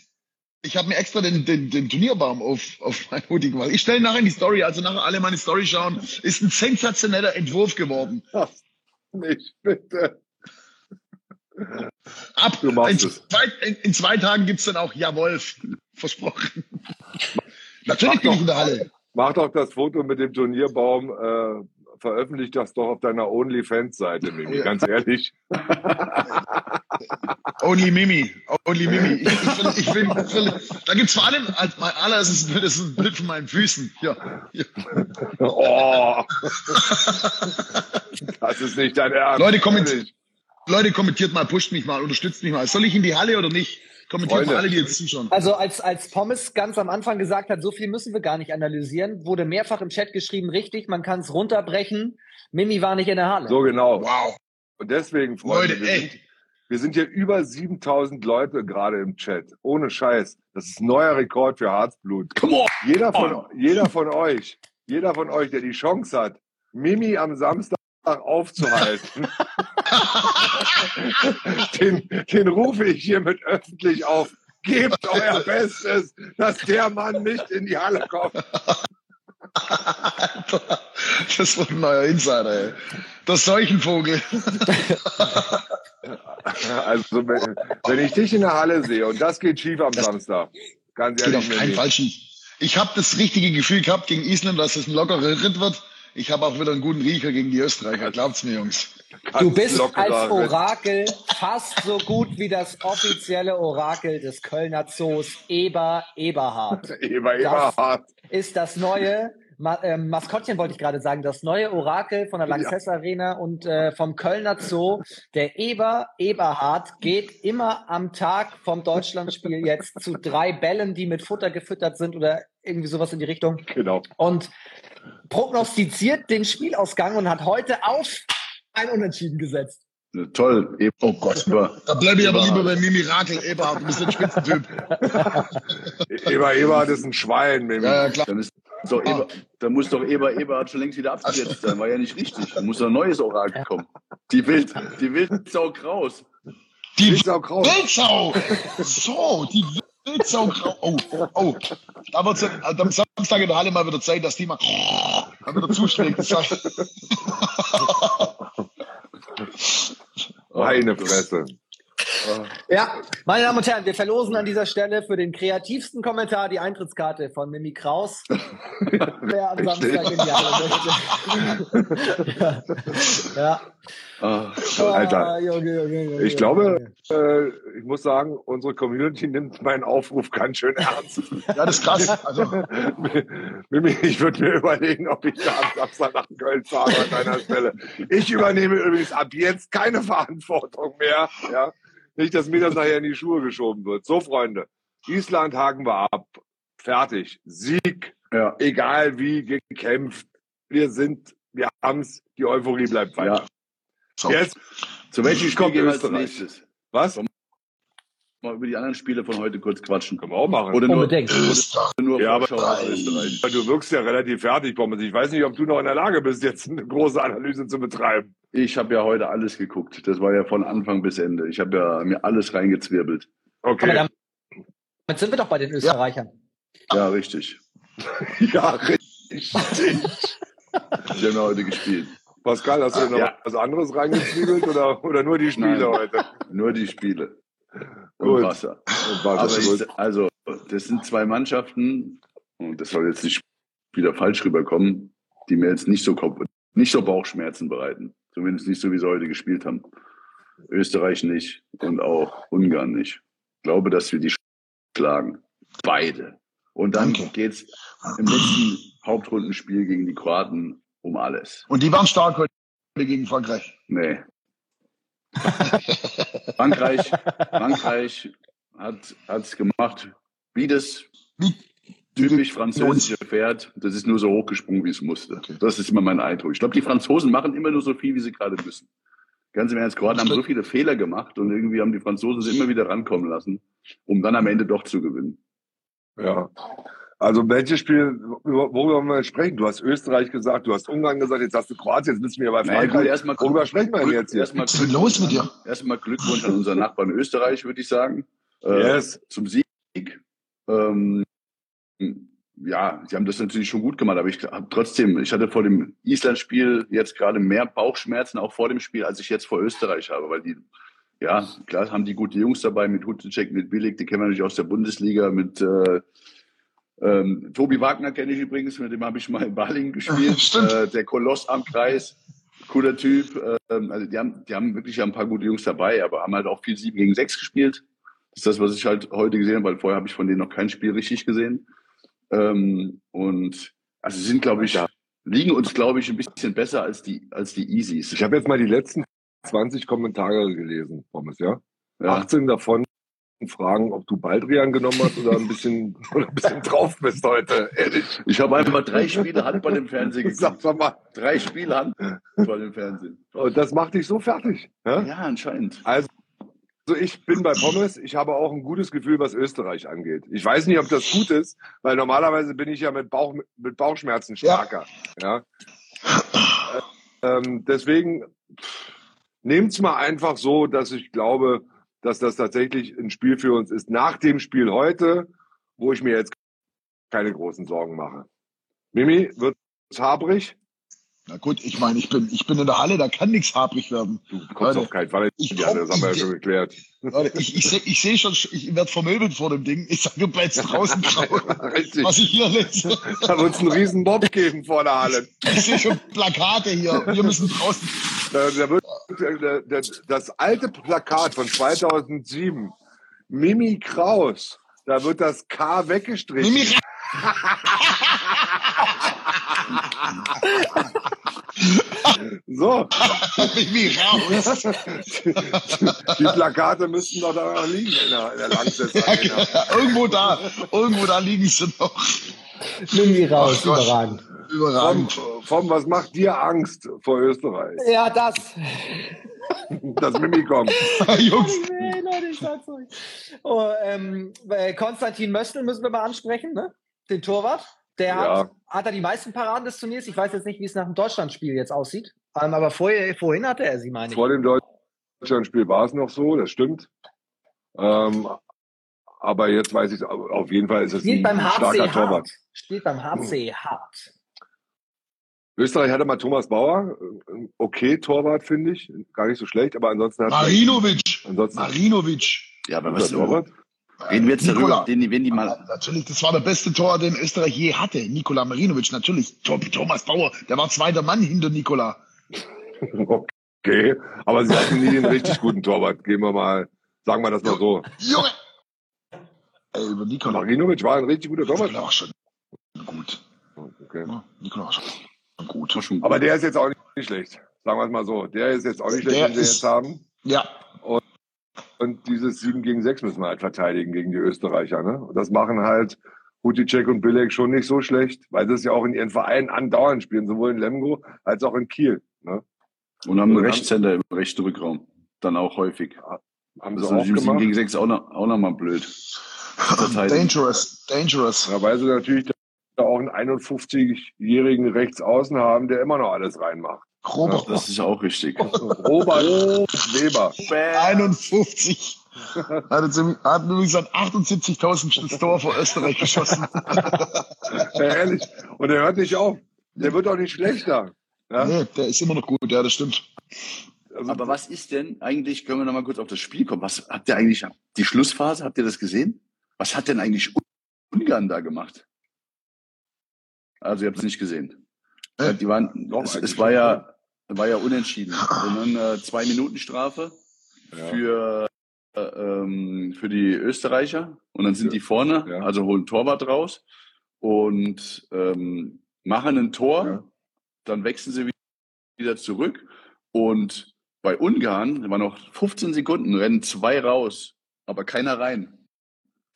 Ich hab mir extra den, den, den Turnierbaum auf, auf mein Hoodie gemacht. Ich stelle nachher in die Story, also nachher alle meine Story schauen. Ist ein sensationeller Entwurf geworden. Nicht, bitte. Ab. In, es. zwei, in, in zwei Tagen gibt's dann auch Ja Wolf. [laughs] Versprochen. Natürlich Mach bin ich doch. in der Halle. Mach doch das Foto mit dem Turnierbaum, äh, veröffentlich das doch auf deiner OnlyFans-Seite, [laughs] Mimi, Ja. ganz ehrlich. [laughs] Only Mimi. Only Mimi. Ich, ich, will, ich will, da gibt's vor allem, als mein allererstes Bild, das ist ein Bild von meinen Füßen. Ja. ja. Oh. Das ist nicht dein Ernst. Leute, kommentiert. Leute, kommentiert mal, pusht mich mal, unterstützt mich mal. Soll ich in die Halle oder nicht? Kommentiert Freunde. mal alle, die jetzt zuschauen. Also als, als Pommes ganz am Anfang gesagt hat, so viel müssen wir gar nicht analysieren, wurde mehrfach im Chat geschrieben, richtig, man kann es runterbrechen. Mimi war nicht in der Halle. So genau. Wow. Und deswegen, Freunde, Leute, wir, ey. sind, Wir sind hier über 7000 Leute gerade im Chat. Ohne Scheiß. Das ist ein neuer Rekord für Harzblut. Come on! Jeder von, jeder von euch, jeder von euch, der die Chance hat, Mimi am Samstag aufzuhalten, den, den rufe ich hiermit öffentlich auf. Gebt euer Bestes, dass der Mann nicht in die Halle kommt. Das war ein neuer Insider, ey. Der Seuchenvogel. Also, wenn, wenn ich dich in der Halle sehe und das geht schief am Samstag, ganz Geht ehrlich, auf keinen falschen. Ich habe das richtige Gefühl gehabt gegen Island, dass es ein lockerer Ritt wird. Ich habe auch wieder einen guten Riecher gegen die Österreicher. Glaubt's mir, Jungs. Du bist als. Orakel fast so gut wie das offizielle Orakel des Kölner Zoos, Eber Eberhard. [laughs] Eber, Eberhard. Ist das neue Ma ähm, Maskottchen, wollte ich gerade sagen, das neue Orakel von der Lanxess Arena und äh, vom Kölner Zoo. Der Eber Eberhard geht immer am Tag vom Deutschlandspiel jetzt zu drei Bällen, die mit Futter gefüttert sind oder irgendwie sowas in die Richtung Genau. und prognostiziert den Spielausgang und hat heute auf ein Unentschieden gesetzt. Toll. Oh Gott. Über- Da bleibe ich aber lieber bei Mimi Rakel. Eberhard, du bist ein Spitzentyp. Eber, Eberhard ist ein Schwein, Mimi. Ja, ja, klar. Dann, ist doch Eber, dann muss doch Eber Eberhard schon längst wieder abgesetzt sein. War ja nicht richtig. Da muss ein neues Orakel kommen. Die Wild, die Wildsau Kraus. Die Wildsau Kraus. Wildsau! So, die Wildsau. Oh, oh. Da wird's am am Samstag in der Halle mal wieder Zeit, dass die mal mal wieder zuschlägt. Meine Fresse. Ja, meine Damen und Herren, wir verlosen an dieser Stelle für den kreativsten Kommentar die Eintrittskarte von Mimi Kraus. [laughs] Wer am Samstag in die Halle möchte. [laughs] ja. Ah, Alter. Ah, Junge, Junge, Junge, Ich glaube, äh, ich muss sagen, unsere Community nimmt meinen Aufruf ganz schön ernst. [laughs] Ja, das ist krass. Also, Mimi, ich würde mir überlegen, ob ich da am Samstag nach Köln fahre an deiner Stelle. Ich übernehme übrigens ab jetzt keine Verantwortung mehr. Ja? Nicht, dass mir das nachher in die Schuhe geschoben wird. So, Freunde, Island haken wir ab. Fertig. Sieg, ja. egal wie gekämpft. Wir sind, wir haben's. Die Euphorie bleibt weiter. ja. so. Jetzt, Zu welchem Spiel Kommt gehen wir als Österreich. nächstes? was? Mal über die anderen Spiele von heute kurz quatschen. Können wir auch machen. Oder nur, Unbedingt. Österreich. nur Ja, aber- Österreich. Du wirkst ja relativ fertig, Pommes. Ich weiß nicht, ob du noch in der Lage bist, jetzt eine große Analyse zu betreiben. Ich habe ja heute alles geguckt. Das war ja von Anfang bis Ende. Ich habe ja mir alles reingezwirbelt. Aber Okay. damit damit sind wir doch bei den Österreichern. Ja, richtig. [laughs] Ja, richtig. Die haben ja heute gespielt. Pascal, hast du noch Ja. was anderes reingezwiebelt oder, oder nur die Spiele Nein. heute? Nur die Spiele. Und Gut. Wasser. Und was Aber gut? ich, also, das sind zwei Mannschaften, und das soll jetzt nicht wieder falsch rüberkommen, die mir jetzt nicht so, Kopf, nicht so Bauchschmerzen bereiten. Zumindest nicht so, wie sie heute gespielt haben. Österreich nicht und auch Ungarn nicht. Ich glaube, dass wir die schlagen. Beide. Und dann Danke. geht's im letzten Hauptrundenspiel gegen die Kroaten um alles. Und die waren stark heute gegen Frankreich. Nee. [laughs] Frankreich, Frankreich hat es gemacht, wie das typisch französische Pferd. Das ist nur so hochgesprungen, wie es musste. Das ist immer mein Eindruck. Ich glaube, die Franzosen machen immer nur so viel, wie sie gerade müssen. Ganz im Ernst, Kroaten haben so viele Fehler gemacht und irgendwie haben die Franzosen sie immer wieder rankommen lassen, um dann am Ende doch zu gewinnen. Ja. Also welches Spiel, über- worüber wollen wir jetzt sprechen? Du hast Österreich gesagt, du hast Ungarn gesagt, jetzt hast du Kroatien, jetzt müssen wir bei Na ja, gut, Frankreich. erstmal worüber sprechen wir denn jetzt hier? Erstmal Was ist denn los mit dir? Erstmal Glückwunsch an unseren Nachbarn Österreich, würde ich sagen. Äh, Yes. Zum Sieg. Ähm, ja, sie haben das natürlich schon gut gemacht, aber ich habe trotzdem, ich hatte vor dem Island-Spiel jetzt gerade mehr Bauchschmerzen, auch vor dem Spiel, als ich jetzt vor Österreich habe, weil die, ja, klar haben die gute Jungs dabei mit Hutecek, mit Billig, die kennen wir natürlich aus der Bundesliga, mit äh, ähm, Tobi Wagner kenne ich übrigens, mit dem habe ich mal in Balingen [laughs] gespielt. Äh, der Koloss am Kreis, cooler Typ. Ähm, also die haben, die haben wirklich ein paar gute Jungs dabei, aber haben halt auch viel 7 gegen 6 gespielt. Das ist das, was ich halt heute gesehen habe, weil vorher habe ich von denen noch kein Spiel richtig gesehen. Ähm, und also sie sind, glaube ich, liegen uns, glaube ich, ein bisschen besser als die, als die Easies. Ich habe jetzt mal die letzten 20 Kommentare gelesen, Pommes, ja? ja. 18 davon fragen, ob du Baldrian genommen hast oder ein bisschen, [laughs] oder ein bisschen drauf bist heute. Ehrlich. Ich habe einfach drei Spiele Handball im Fernsehen [laughs] Sag geguckt. doch mal. Drei Spiele Handball im Fernsehen. Und das macht dich so fertig. Ja? Ja, anscheinend. Also, also ich bin bei Pommes. Ich habe auch ein gutes Gefühl, was Österreich angeht. Ich weiß nicht, ob das gut ist, weil normalerweise bin ich ja mit, Bauch, mit Bauchschmerzen stärker. Ja. ja. Ähm, deswegen nehmt's mal einfach so, dass ich glaube, dass das tatsächlich ein Spiel für uns ist. Nach dem Spiel heute, wo ich mir jetzt keine großen Sorgen mache. Mimi, wird's habrig? Na gut, ich meine, ich bin, ich bin in der Halle, da kann nichts haprig werden. Du kommst auf keinen Fall. Ich ja, komm- das haben wir ja ich- schon geklärt. Leute, ich, ich sehe ich seh schon, ich werde vermöbelt vor dem Ding. Ich sage, du bleibst draußen [laughs] Richtig. was ich hier lese. Da wird es einen riesen Mob geben vor der Halle. Ich sehe schon Plakate hier. Wir müssen draußen. Da, da wird, der, der, das alte Plakat von 2007, Mimi Kraus, da wird das K weggestrichen. Mimi, [laughs] So, [laughs] Mimi raus. die Plakate müssten doch da noch liegen in der, in der Langsitz Arena. irgendwo da, irgendwo da liegen sie noch. Mimi raus, Ach Gott. überragend. Vom, Überragend. vom, was macht dir Angst vor Österreich? Ja, das. Dass Mimi kommt. [laughs] Jungs, Nee, Leute, ich sag's euch. Oh, ähm, äh, Konstantin Möstl müssen wir mal ansprechen, ne? Den Torwart. Der Ja. hat, hat er die meisten Paraden des Turniers. Ich weiß jetzt nicht, wie es nach dem Deutschlandspiel jetzt aussieht. Ähm, aber vorher, vorhin hatte er sie, meine ich. Vor dem Deutschlandspiel war es noch so, das stimmt. Ähm, aber jetzt weiß ich auf jeden Fall ist es Spielt ein beim HC starker Hart. Torwart. Spielt beim HC Hart. Österreich hatte mal Thomas Bauer, okay Torwart finde ich, gar nicht so schlecht, aber ansonsten hat Marinovic. ansonsten Marinovic. Ja, aber was Torwart. Reden wir jetzt Nikola. darüber, den, wenn die mal, Ja, natürlich, das war der beste Tor, den Österreich je hatte. Nikola Marinovic, natürlich. Thomas Bauer, der war zweiter Mann hinter Nikola. [laughs] Okay, aber sie hatten nie einen richtig guten Torwart. Gehen wir mal, sagen wir das mal so. Junge! Ey, über Nikola. Marinovic war ein richtig guter Torwart. Nikola war schon gut. Okay. Ja, Nikola war schon gut. war schon Aber der ist jetzt auch nicht schlecht. Sagen wir es mal so. Der ist jetzt auch nicht schlecht, Der den sie ist- jetzt haben. Ja, Und dieses 7 gegen 6 müssen wir halt verteidigen gegen die Österreicher. Ne? Und das machen halt Huticek und Bilek schon nicht so schlecht, weil sie es ja auch in ihren Vereinen andauernd spielen, sowohl in Lemgo als auch in Kiel. Ne? Und haben einen Und dann- Rechtshänder im rechten Rückraum. Dann auch häufig. Haben Das sie ist auch im 7 gemacht. gegen 6 auch noch, auch noch mal blöd. [laughs] Dangerous, dangerous. Ja, weil sie natürlich da auch einen 51-jährigen Rechtsaußen haben, der immer noch alles reinmacht. Robert, Das ist auch richtig. Robert [laughs] Weber. 51. [laughs] Hat, jetzt, hat übrigens an 78.000 das Tor vor Österreich geschossen. [laughs] Ja, ehrlich. Und er hört nicht auf. Der wird auch nicht schlechter. Ja? Nee, der ist immer noch gut, ja, das stimmt. Also, Aber was ist denn eigentlich, können wir noch mal kurz auf das Spiel kommen, was habt ihr eigentlich, die Schlussphase, habt ihr das gesehen? Was hat denn eigentlich Ungarn da gemacht? Also ihr habt es nicht gesehen. Äh, Die waren, doch, es, es war ja, war ja unentschieden. Und dann äh, zwei Minuten Strafe Ja. für, äh, ähm, für die Österreicher. Und dann sind Ja. die vorne, Ja. also holen Torwart raus und ähm, machen ein Tor. Dann wechseln sie wieder zurück. Und bei Ungarn da waren noch 15 Sekunden, rennen zwei raus, aber keiner rein.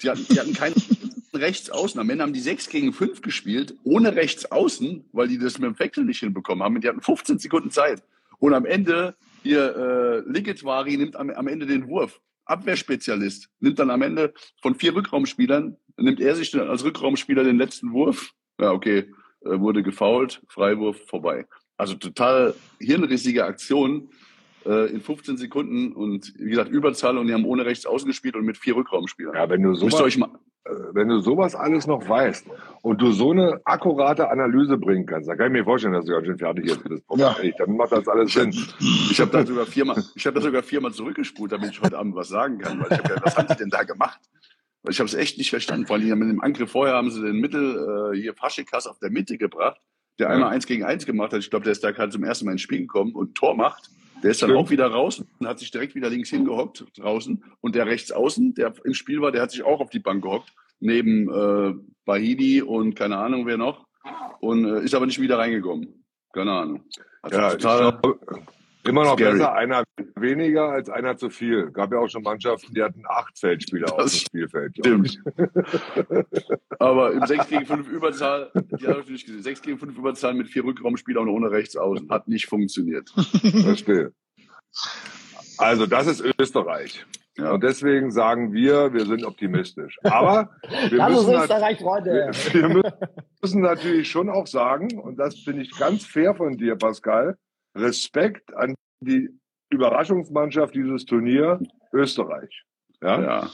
Die hatten, die hatten keinen [laughs] Rechtsaußen. Am Ende haben die 6 gegen 5 gespielt, ohne Rechtsaußen, weil die das mit dem Wechsel nicht hinbekommen haben. Die hatten 15 Sekunden Zeit. Und am Ende, ihr äh, Ligitwari nimmt am, am Ende den Wurf. Abwehrspezialist. Nimmt dann am Ende von vier Rückraumspielern, nimmt er sich dann als Rückraumspieler den letzten Wurf. Ja, okay, äh, wurde gefoult, Freiwurf, vorbei. Also total hirnrissige Aktion äh, in 15 Sekunden und wie gesagt Überzahl und die haben ohne rechts außen gespielt und mit vier Rückraumspielern. ja, wenn du Müsst ihr euch mal, wenn du sowas alles noch weißt und du so eine akkurate Analyse bringen kannst, dann kann ich mir vorstellen, dass du ganz schön fertig jetzt bist. Ja. Ehrlich, Dann macht das alles Sinn. ich habe da sogar viermal, ich habe da sogar viermal zurückgespult, damit ich heute Abend was sagen kann, weil ich habe gedacht, was haben die denn da gemacht? Weil ich habe es echt nicht verstanden. Vor allem mit dem Angriff vorher haben sie den Mittel äh, hier Faschikas auf der Mitte gebracht, der Ja. einmal eins gegen eins gemacht hat. Ich glaube, der ist da gerade zum ersten Mal ins Spiel gekommen und ein Tor macht. Der ist dann Stimmt. auch wieder raus und hat sich direkt wieder links hingehockt draußen. Und der rechts außen, der im Spiel war, der hat sich auch auf die Bank gehockt, neben äh, Bahidi und keine Ahnung wer noch. Und äh, ist aber nicht wieder reingekommen. Keine Ahnung. Also Ja, total, immer noch scary. besser einer weniger als einer zu viel. Gab ja auch schon Mannschaften, die hatten acht Feldspieler auf dem Das Spielfeld. Stimmt. [laughs] Aber im 6 gegen 5 Überzahl, die habe ich nicht gesehen. 6 gegen 5 Überzahl mit vier Rückraumspielern und ohne Rechtsaußen. Hat nicht funktioniert. [laughs] Verstehe. Also, das ist Österreich. Ja. Und deswegen sagen wir, wir sind optimistisch. Aber [laughs] wir müssen, Österreich, Freunde. wir, wir müssen natürlich schon auch sagen, und das finde ich ganz fair von dir, Pascal, Respekt an die Überraschungsmannschaft dieses Turnier, Österreich. Ja? Ja.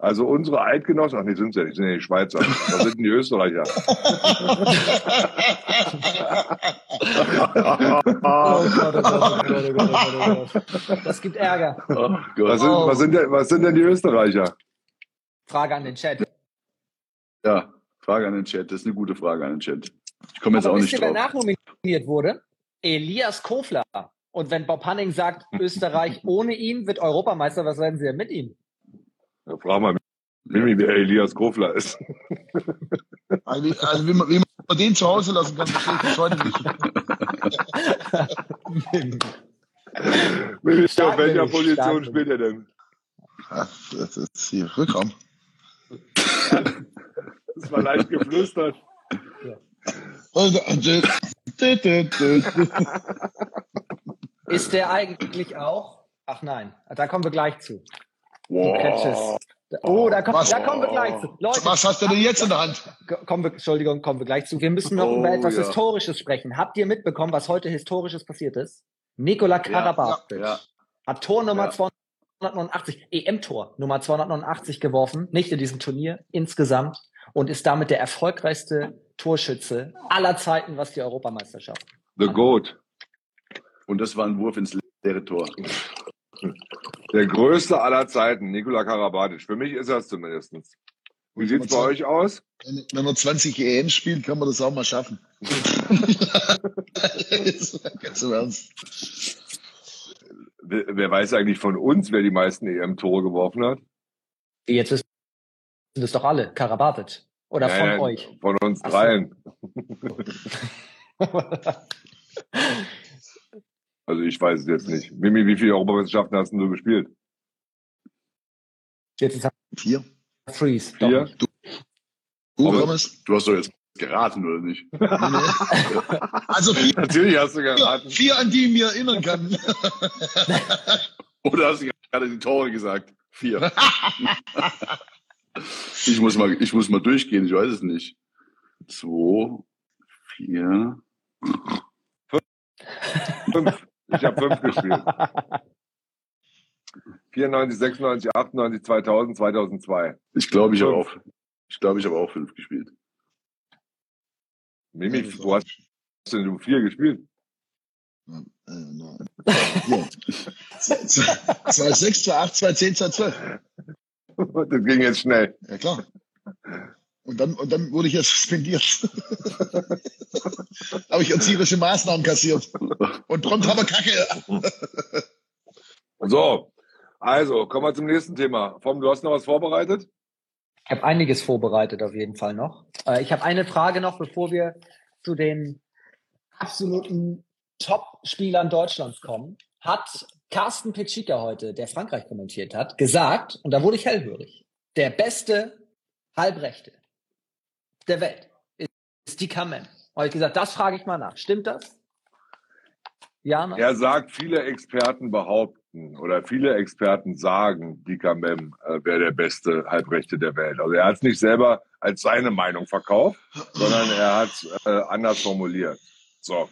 Also unsere Eidgenossen, ach nee, sind sie ja nicht, sind ja die Schweizer. Was sind denn die Österreicher? [laughs] Das gibt Ärger. Oh Was sind, was, sind denn, was sind denn die Österreicher? Frage an den Chat. Ja, Frage an den Chat. Das ist eine gute Frage an den Chat. Ich komme jetzt Aber auch nicht ihr, wer drauf. nachnominiert wurde? Elias Kofler. Und wenn Bob Hanning sagt, [laughs] Österreich ohne ihn wird Europameister, was werden sie denn mit ihm? Ja, frag mal Mimi, wer Elias Kofler ist. [laughs] Also, wie- also wie, man, wie man den zu Hause lassen kann, verstehe ich bis heute nicht. [laughs] Mimi, auf welcher Position spielt er denn? Ja, das ist hier Rückraum. Das war leicht geflüstert. Also, also, dü. Ist der eigentlich auch? Ach nein, da kommen wir gleich zu. Wow. Oh, da, kommt, Was? da kommen wir gleich zu. Leute, Was hast du denn jetzt in der Hand? kommen wir, Entschuldigung, kommen wir gleich zu. Wir müssen noch Oh, über etwas ja. Historisches sprechen. Habt ihr mitbekommen, was heute Historisches passiert ist? Nikola Karabatic ja. hat Tor Nummer Ja. 289, EM-Tor Nummer 289 geworfen, nicht in diesem Turnier, insgesamt, und ist damit der erfolgreichste Torschütze aller Zeiten, was die Europameisterschaft. The Goat. Und das war ein Wurf ins leere Tor. Der größte aller Zeiten, Nikola Karabatic. Für mich ist er es zumindest. Wie sieht's bei euch aus? Wenn, wenn man 20 EM spielt, kann man das auch mal schaffen. [laughs] [laughs] Ganz im Ernst. Wer weiß eigentlich von uns, wer die meisten EM-Tore geworfen hat? Jetzt wissen das doch alle, Karabatic. Oder von Nein, nein, euch. Von uns Ach so. dreien. [laughs] Also ich weiß es jetzt nicht. Mimi, wie viele Europameisterschaften hast denn du gespielt? Jetzt ist Vier. er Freeze. Vier? Du, Thomas? Du hast doch jetzt geraten, oder nicht? Also vier, Natürlich hast du geraten. vier, an die ich mich erinnern kann. [laughs] Oder hast du gerade die Tore gesagt? Vier. [laughs] ich, muss mal, ich muss mal durchgehen, ich weiß es nicht. Zwei, vier. Fünf. Ich habe fünf gespielt. 94, 96, 98, 2000, 2002. Ich glaube, ich habe auch, ich glaube, ich habe auch fünf gespielt. Mimi, wo hast denn du vier gespielt? Äh, na, vier. 2006, 2008, 2010, 2012. [laughs] Das ging jetzt schnell. Ja, klar. Und dann, und dann wurde ich ja suspendiert. [laughs] Habe ich erzieherische Maßnahmen kassiert. Und prompt haben wir Kacke. [laughs] So, also kommen wir zum nächsten Thema. Vom, du hast noch was vorbereitet? Ich habe einiges vorbereitet auf jeden Fall noch. Äh, ich habe eine Frage noch, bevor wir zu den absoluten Top-Spielern Deutschlands kommen. Hat Carsten Pitschika heute, der Frankreich kommentiert hat, gesagt, und da wurde ich hellhörig, der beste Halbrechte der Welt ist die Kamen. Habe ich gesagt, das frage ich mal nach. Stimmt das? Ja? Er sagt, viele Experten behaupten oder viele Experten sagen, Dika Mem äh, wäre der beste Halbrechte der Welt. Also er hat es nicht selber als seine Meinung verkauft, sondern er hat es äh, anders formuliert. So,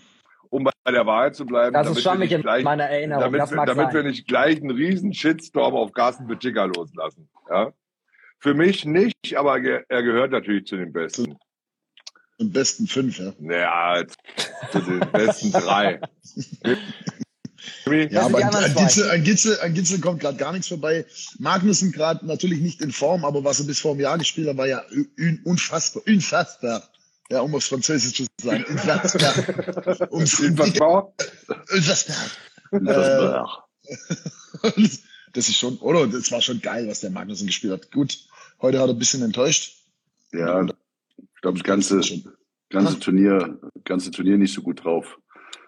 um bei der Wahrheit zu bleiben, Das ist nicht in gleich, meiner Erinnerung. damit, das wir, mag damit sein. wir nicht gleich einen riesen Shitstorm auf Carsten Pitschika loslassen. Ja? Für mich nicht, aber ge er gehört natürlich zu den Besten. Im besten fünf, ja. Naja, zu den besten drei. [laughs] Ja, aber an, an. Gitzel, an, Gitzel, an Gitzel kommt gerade gar nichts vorbei. Magnussen gerade natürlich nicht in Form, aber was er bis vor einem Jahr gespielt hat, war ja un, unfassbar. Unfassbar. Ja, um aufs Französisch zu sagen. Unfassbar. Ums, Unfassbar. unfassbar. Das Äh, das ist schon, oder? Das war schon geil, was der Magnussen gespielt hat. Gut, heute hat er ein bisschen enttäuscht. Ja, ich glaube, das ganze, ganze Turnier, ganze Turnier nicht so gut drauf.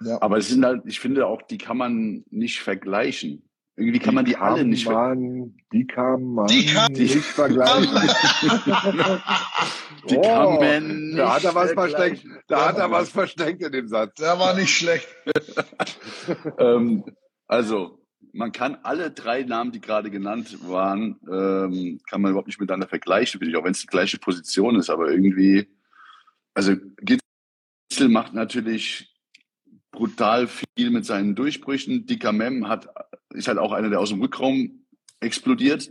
Ja. Aber es sind halt, ich finde auch, die kann man nicht vergleichen. Irgendwie kann man die alle nicht vergleichen. Die kann man Die kann- nicht vergleichen. Die Oh, kann man nicht Da hat er was versteckt. Da hat er was versteckt in dem Satz. Der war nicht schlecht. [laughs] Ähm, also, man kann alle drei Namen, die gerade genannt waren, ähm, kann man überhaupt nicht miteinander vergleichen, finde ich, auch wenn es die gleiche Position ist, aber irgendwie, also Gitzel macht natürlich brutal viel mit seinen Durchbrüchen. Dicker Mem hat, ist halt auch einer, der aus dem Rückraum explodiert.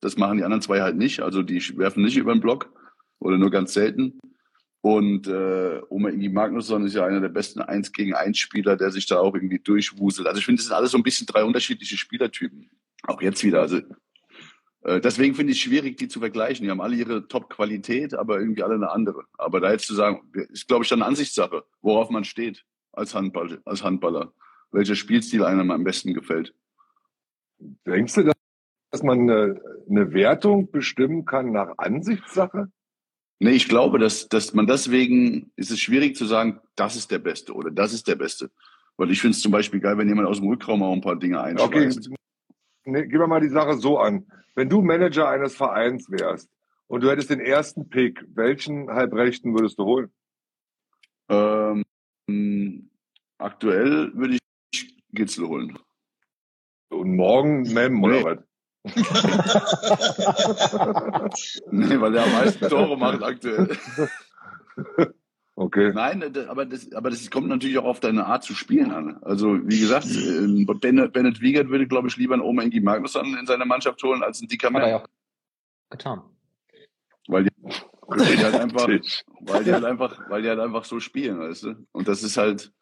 Das machen die anderen zwei halt nicht. Also die werfen nicht über den Block oder nur ganz selten. Und äh, Oma Ingi Magnusson ist ja einer der besten 1 gegen 1 Spieler, der sich da auch irgendwie durchwuselt. Also ich finde, das sind alles so ein bisschen drei unterschiedliche Spielertypen. Auch jetzt wieder. Also äh, deswegen finde ich es schwierig, die zu vergleichen. Die haben alle ihre Top-Qualität, aber irgendwie alle eine andere. Aber da jetzt zu sagen, ist, glaube ich, dann eine Ansichtssache, worauf man steht als, Handball, als Handballer. Welcher Spielstil einem am besten gefällt. Denkst du, dass man eine, eine Wertung bestimmen kann nach Ansichtssache? Nee, ich glaube, dass, dass man deswegen ist es schwierig zu sagen, das ist der Beste oder das ist der Beste. Weil ich finde es zum Beispiel geil, wenn jemand aus dem Rückraum auch ein paar Dinge einschmeißt. Okay, nee, gehen wir mal die Sache so an. Wenn du Manager eines Vereins wärst und du hättest den ersten Pick, welchen Halbrechten würdest du holen? Ähm, aktuell würde ich Gitzel holen. Und morgen Mem oder Nee. was? [laughs] nee, weil er am meisten [laughs] Tore macht aktuell. [laughs] Okay. Nein, das- aber das, aber das kommt natürlich auch auf deine Art zu spielen an. Also, wie gesagt, äh, Bennett, Bennett Wiegert würde, glaube ich, lieber einen Oma Ingi Magnusson in seine Mannschaft holen als einen Dicker Hat er Mann. ja getan. Weil die, die halt einfach, weil die halt einfach, weil die halt einfach so spielen, weißt du? Und das ist halt,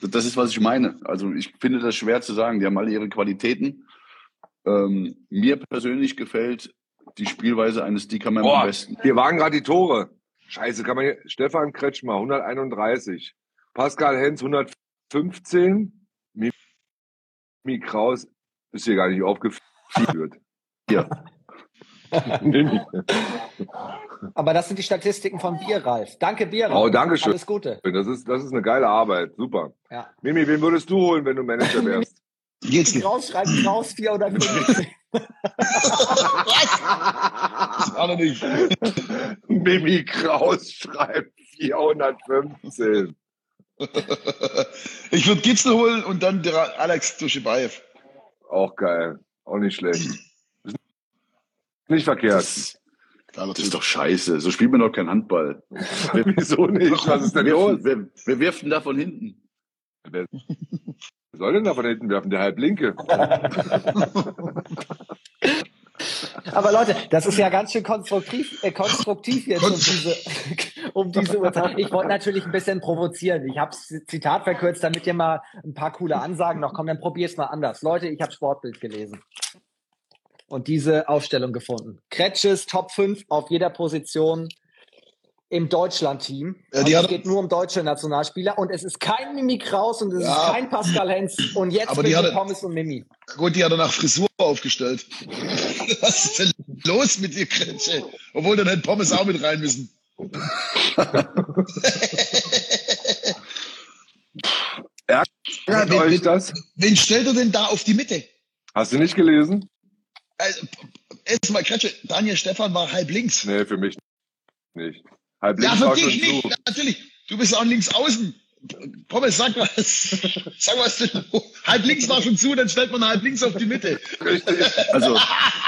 das ist, was ich meine. Also ich finde das schwer zu sagen. Die haben alle ihre Qualitäten. Ähm, mir persönlich gefällt die Spielweise eines Dickermann am besten. hier waren gerade die Tore. Scheiße, kann man hier, Stefan Kretschmer, 131. Pascal Hens, 115. Mimi Kraus ist hier gar nicht aufgeführt. Hier. [laughs] [laughs] Aber das sind die Statistiken von Bierralf. Danke, Bierralf. Oh, danke schön. Alles Gute. Das ist, das ist eine geile Arbeit. Super. Ja. Mimi, wen würdest du holen, wenn du Manager wärst? Geht's nicht. Raus, schreibt raus, 450. Das war noch nicht. Mimi Kraus schreibt 415. Ich würde Gitzel holen und dann der Alex Duschebaev. Auch geil. Auch nicht schlecht. Nicht verkehrt. Das, das ist doch scheiße. So spielt man doch keinen Handball. [laughs] Wieso nicht? Was ist denn Wer, los? wer, wer wirft denn da von hinten? Wer soll denn da von hinten werfen? Der Halblinke. [laughs] Aber Leute, das ist ja ganz schön konstruktiv, äh, konstruktiv jetzt um diese, [laughs] um diese Uhrzeit. Ich wollte natürlich ein bisschen provozieren. Ich habe Zitat verkürzt, damit ihr mal ein paar coole Ansagen noch kommen. Dann probier's mal anders. Leute, ich habe Sportbild gelesen und diese Aufstellung gefunden. Kretsches Top 5 auf jeder Position im Deutschland-Team. Ja, Also es geht nur um deutsche Nationalspieler und es ist kein Mimi Kraus und es Ja. ist kein Pascal Hens und jetzt Aber die hatte- Pommes und Mimi. Gut, die hat er nach Frisur aufgestellt. [laughs] Was ist denn los mit dir, Kretsche? Obwohl dann hätte Pommes auch mit rein müssen. Ärgert Wen- euch wen- das? Wen stellt er denn da auf die Mitte? Hast du nicht gelesen? Also, erstmal, Kretsche, Daniel Stefan war halb links. Nee, für mich nicht. Halb Ja, links für war dich nicht, zu. natürlich. Du bist auch links außen. Pommes, sag was. [laughs] Sag was denn. Halb links war schon zu, dann stellt man halb links auf die Mitte. Richtig. Also,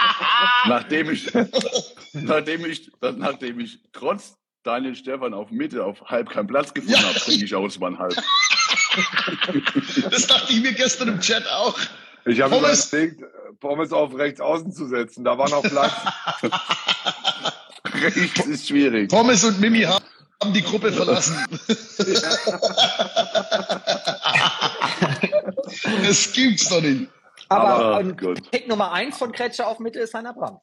[laughs] nachdem ich, nachdem ich, nachdem ich trotz Daniel Stefan auf Mitte auf halb keinen Platz gefunden Ja. habe, kriege ich Ausmann halb. [laughs] Das dachte ich mir gestern im Chat auch. Ich habe überlegt, Pommes auf rechts außen zu setzen. Da war noch Platz. [laughs] Rechts ist schwierig. Pommes und Mimi haben die Gruppe verlassen. [laughs] das gibt's doch nicht. Aber, Aber, ähm. Pick Nummer eins von Kretscher auf Mitte ist Heiner Brandt.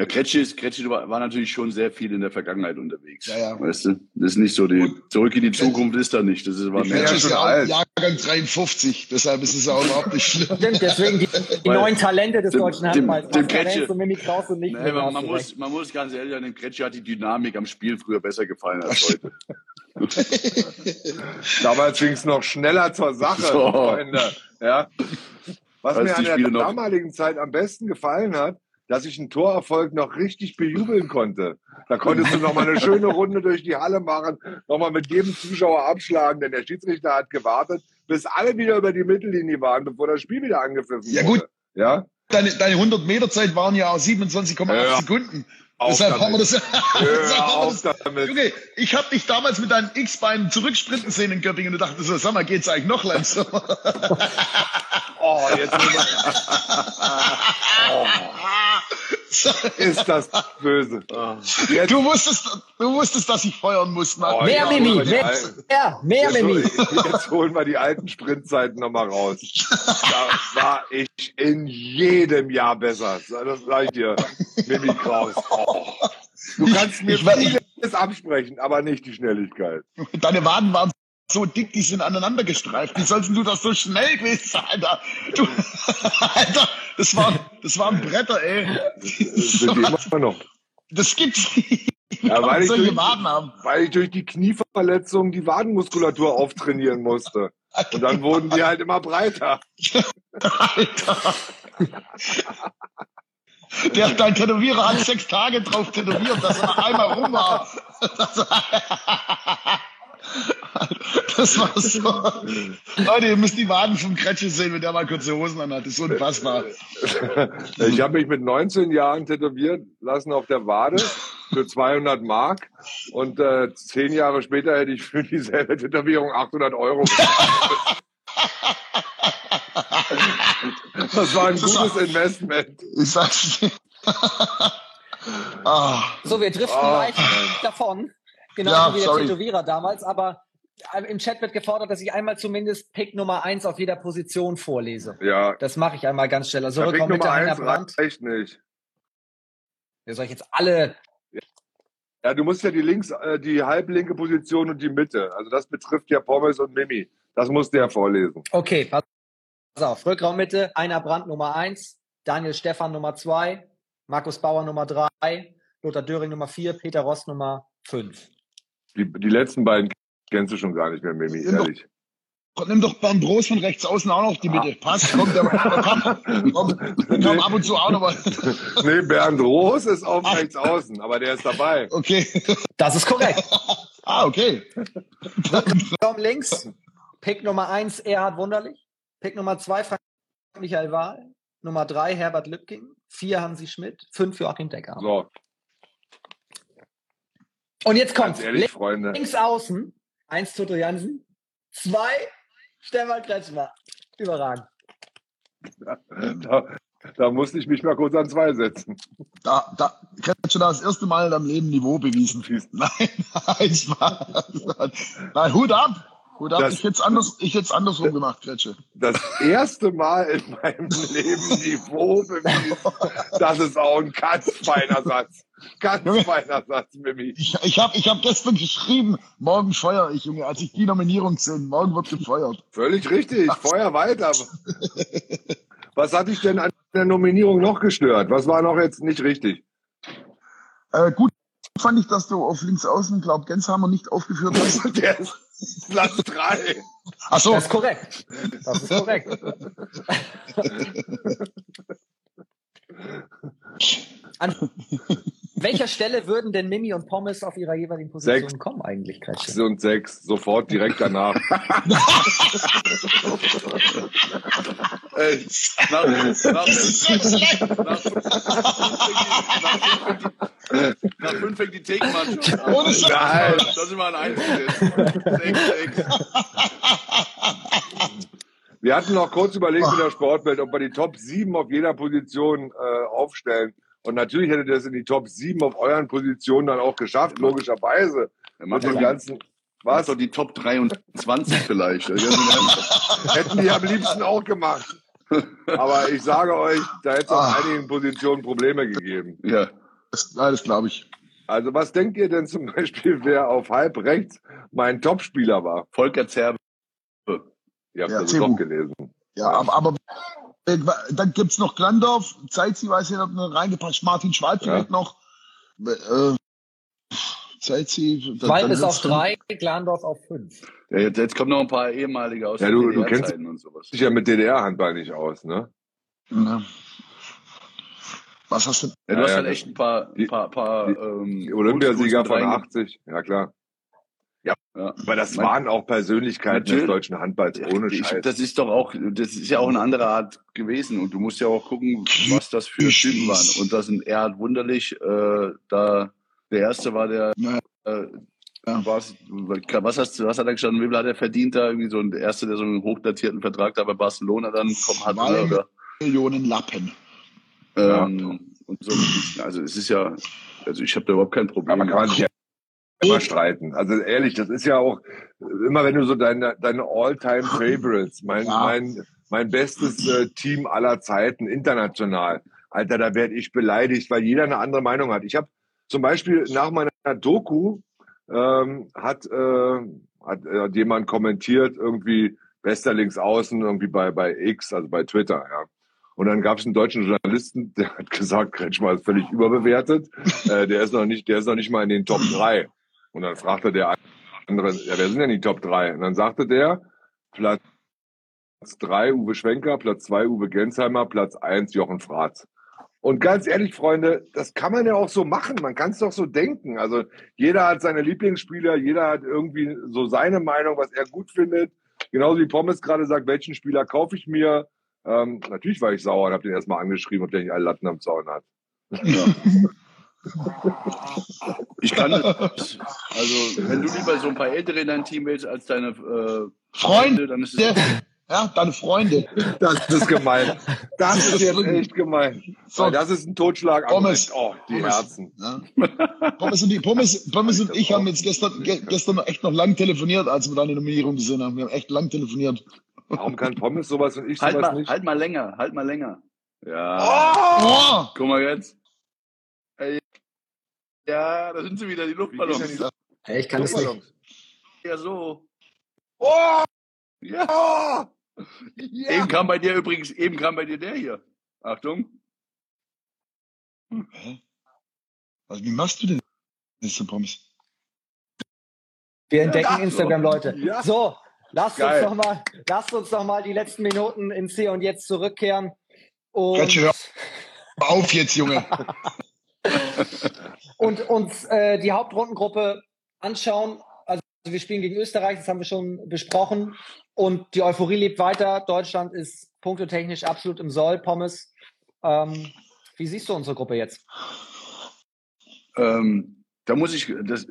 Ja, Kretsche, ist, Kretsche war, war natürlich schon sehr viel in der Vergangenheit unterwegs. Ja, ja. Weißt du? Das ist nicht so die, zurück in die Zukunft ist da nicht. Das ist, war mehr. Ist schon ja auch alt. Jahrgang 53, deshalb ist es auch überhaupt nicht schlimm. Stimmt, deswegen die, die neuen Talente des dem- deutschen dem- Handballs. dem Pascal Kretsche- Hens und Mimi Kraus und nicht. Nee, mehr, man, man, muss, man muss ganz ehrlich sagen, dem Kretsche hat die Dynamik am Spiel früher besser gefallen als heute. [laughs] Damals ging es noch schneller zur Sache, So. Freunde. Ja. Was Als mir an der damaligen Zeit am besten gefallen hat, dass ich einen Torerfolg noch richtig bejubeln konnte. Da konntest du noch mal eine schöne Runde durch die Halle machen, noch mal mit jedem Zuschauer abschlagen, denn der Schiedsrichter hat gewartet, bis alle wieder über die Mittellinie waren, bevor das Spiel wieder angepfiffen Ja, wurde. gut. Ja, Deine, deine 100 Meter Zeit waren ja 27,8 Ja. Sekunden. Auf Deshalb damit. haben wir das. [laughs] deshalb auf das damit. Junge, ich habe dich damals mit deinen X-Beinen zurücksprinten sehen in Göppingen und dachte so, sag mal, geht's eigentlich noch langsamer? [laughs] Oh, jetzt [laughs] [laughs] ist das böse. Jetzt, Du wusstest, du wusstest, dass ich feuern muss. Mann. Oh, Mehr ja, Mimi, mehr, Alten- mehr, mehr jetzt, Mimi. jetzt holen wir die alten Sprintzeiten nochmal raus. Da war ich in jedem Jahr besser. Das sag ich dir, Mimi Kraus. [laughs] Oh. Du kannst mir ich- vieles absprechen, aber nicht die Schnelligkeit. Deine Waden waren so dick, die sind aneinander gestreift. Wie sollst du das so schnell gewesen sein, Alter? Du, [laughs] Alter, das waren, das waren Bretter, ey. Das sind die immer noch. Das gibt's nicht. Ja, weil ich durch- Waden haben. Weil ich durch die Knieverletzung die Wadenmuskulatur auftrainieren musste. Und dann wurden die halt immer breiter. Alter. Der, dein Tätowierer hat sechs Tage drauf tätowiert, dass er noch einmal rum war. [laughs] [laughs] Das war so. [laughs] Leute, ihr müsst die Waden vom Kretsche sehen, wenn der mal kurze Hosen anhat. Das ist unfassbar. [laughs] Ich habe mich mit 19 Jahren tätowiert lassen auf der Wade für 200 Mark. Und äh, zehn Jahre später hätte ich für dieselbe Tätowierung 800 Euro. Das war ein gutes Investment. Ich sag's dir. ah, So, wir driften Oh. leicht davon. Genau Ja, wie der sorry. Tätowierer damals, aber äh, im Chat wird gefordert, dass ich einmal zumindest Pick Nummer eins auf jeder Position vorlese. Ja, Das mache ich einmal ganz schnell. Also der Pick Rückraum Mitte Nummer Heiner 1 Brandt. reicht nicht. Ja, soll ich jetzt alle Ja, du musst ja die links, äh, die halblinke Position und die Mitte. Also das betrifft ja Pommes und Mimi. Das musst du ja vorlesen. Okay, pass auf. Rückraummitte, Einer Brandt Nummer eins, Daniel Stefan Nummer zwei, Markus Bauer Nummer drei, Lothar Döring Nummer vier, Peter Ross Nummer fünf. Die, die letzten beiden kennst du schon gar nicht mehr, Mimi, Nimm doch- ehrlich. nimm doch Bernd Bros von rechts außen auch noch die Mitte. Passt, kommt, der, kommt, [laughs] der kam ab und zu auch noch mal. [laughs] Nee, Bernd Roos ist auf Ach. rechts außen, aber der ist dabei. Okay. Das ist korrekt. [laughs] Ah, okay. Rückraum links, Pick Nummer eins, Erhard Wunderlich. Pick Nummer zwei, Frank Michael Wahl. Nummer drei, Herbert Lübking. Vier, Hansi Schmidt. Fünf, Joachim Decker. So, Und jetzt kommt's. ganz ehrlich, Freunde. Links außen, eins Toto Jansen, zwei Stefan Kretschmer. Überragend. Da, da musste ich mich mal kurz an zwei setzen. Da, da, Kretsche, da das erste Mal in deinem Leben Niveau bewiesen. Nein, [laughs] nein, Spaß. Nein, Hut ab. Ab. Das- ich hätte anders, ich hätte andersrum gemacht, Kretsche. Das erste Mal in meinem Leben Niveau bewiesen. Das ist auch ein ganz feiner Satz. Ganz feiner Satz, Mimi. Ich, ich habe ich hab gestern geschrieben, morgen feuer ich, Junge, als ich die Nominierung gesehen, morgen wird gefeuert. Völlig richtig. Feuer weiter. Was hat dich denn an der Nominierung noch gestört? Was war noch jetzt nicht richtig? Äh, gut fand ich, dass du auf links außen, glaub, Gensheimer nicht aufgeführt hast. [laughs] Der ist Platz drei. Ach so, Das ist korrekt. Das ist korrekt. [laughs] An welcher Stelle würden denn Mimi und Pommes auf ihrer jeweiligen Position Sechs. kommen eigentlich, Kretsche? Und sechs. Sofort direkt danach. [laughs] Ey, nach, nach, nach, nach fünf fängt die Thekenmannschaft an. Ohne. Nein. Da sind wir an eins gesetzt. Sechs, sechs. Wir hatten noch kurz überlegt mit der Sportwelt, ob wir die Top 7 auf jeder Position äh, aufstellen. Und natürlich hättet ihr es in die Top 7 auf euren Positionen dann auch geschafft, logischerweise. Er macht Mit dem die, ganzen, was? doch die Top 23 vielleicht. Ja, [laughs] Hätten die am liebsten auch gemacht. Aber ich sage euch, da hätte es auf Ah. einigen Positionen Probleme gegeben. ja. das, ja, das glaube ich. Also was denkt ihr denn zum Beispiel, wer auf halb rechts mein Topspieler war? Volker Zerbe. Ihr habt Ja, das doch gelesen. Ja, aber, aber dann gibt's noch Glandorf, Zeitzi, weiß ich, hat noch reingepasst, Martin Schwalb Ja. vielleicht noch. Äh, Zeitzi. dann- Schwalb ist auf drei, Glandorf auf fünf. Ja, jetzt, jetzt kommen noch ein paar ehemalige aus Ja, den du- du kennst- und sowas. Sich ja mit DDR-Handball nicht aus, ne? Ja. Was hast du? Ja, du Ja, hast ja, halt echt ein paar, die- paar, paar die- ähm, Olympiasieger von mit reinge- 80, ja klar. Ja, Ja. aber das waren auch Persönlichkeiten des deutschen Handballs ohne Ich, Scheiß. das ist doch auch, das ist ja auch eine andere Art gewesen. Und du musst ja auch gucken, was das für Typen waren. Und das sind Erhard Wunderlich, äh, da der erste war der, Ja. äh, Ja. was, was, hast, du- was hat er gestanden? Wie viel hat er verdient da? Irgendwie so ein der erste, der so einen hochdatierten Vertrag da bei Barcelona dann bekommen hat. Zwei Oder, Millionen Lappen. ähm, und so. Also es ist ja, also ich habe da überhaupt kein Problem. Aber kann man sich ja immer streiten. Also ehrlich, das ist ja auch immer, wenn du so deine, deine All-Time Favorites, mein, Ja. mein, mein bestes äh, Team aller Zeiten, international. Alter, da werde ich beleidigt, weil jeder eine andere Meinung hat. Ich habe zum Beispiel nach meiner Doku ähm, hat, äh, hat, äh, hat jemand kommentiert, irgendwie bester Linksaußen, irgendwie bei, bei X, also bei Twitter, ja. Und dann gab es einen deutschen Journalisten, [laughs] der hat gesagt, Kretschmer ist völlig überbewertet. äh, der ist noch nicht, der ist noch nicht mal in den Top 3. Und dann fragte der andere, ja, wer sind denn die Top 3? Und dann sagte der, Platz 3 Uwe Schwenker, Platz 2 Uwe Gensheimer, Platz 1 Jochen Fratz. Und ganz ehrlich, Freunde, das kann man ja auch so machen. Man kann es doch so denken. Also jeder hat seine Lieblingsspieler, jeder hat irgendwie so seine Meinung, was er gut findet. Genauso wie Pommes gerade sagt, welchen Spieler kaufe ich mir? Ähm, natürlich war ich sauer und habe den erstmal angeschrieben, ob der nicht alle Latten am Zaun hat. [laughs] Ja. Ich kann das. Also, wenn du lieber so ein paar Ältere in dein Team willst als deine äh, Freunde, dann ist es. ja, deine Freunde. Das ist gemein. Das ist jetzt echt gemein. So. Das ist ein Totschlag. Pommes. Oh, die Pommes. Herzen. Ja. Pommes, und die, Pommes, Pommes und ich haben jetzt gestern, ge, gestern noch echt noch lang telefoniert, als wir deine Nominierung gesehen haben. Wir haben echt lang telefoniert. Warum kann Pommes sowas und ich Halt sowas mal, nicht? halt mal länger, halt mal länger. Ja. Oh! Guck mal jetzt. Ja, da sind sie wieder, die Luftballons. Hey, ich kann das nicht. Ja, so. Oh! Ja. Oh! Eben Ja! kam bei dir übrigens, eben kam bei dir der hier. Achtung. Also, wie machst du denn das so, Pommes? Wir entdecken Ja. Instagram, Leute. Ja. So, lasst Geil. uns noch mal, lasst uns noch mal die letzten Minuten ins Hier und Jetzt zurückkehren. Und, hör Auf jetzt, Junge. [laughs] und uns äh, die Hauptrundengruppe anschauen. Also wir spielen gegen Österreich, das haben wir schon besprochen. Und die Euphorie lebt weiter. Deutschland ist punktetechnisch absolut im Soll, Pommes. Ähm, wie siehst du unsere Gruppe jetzt? Ähm, da muss ich, das,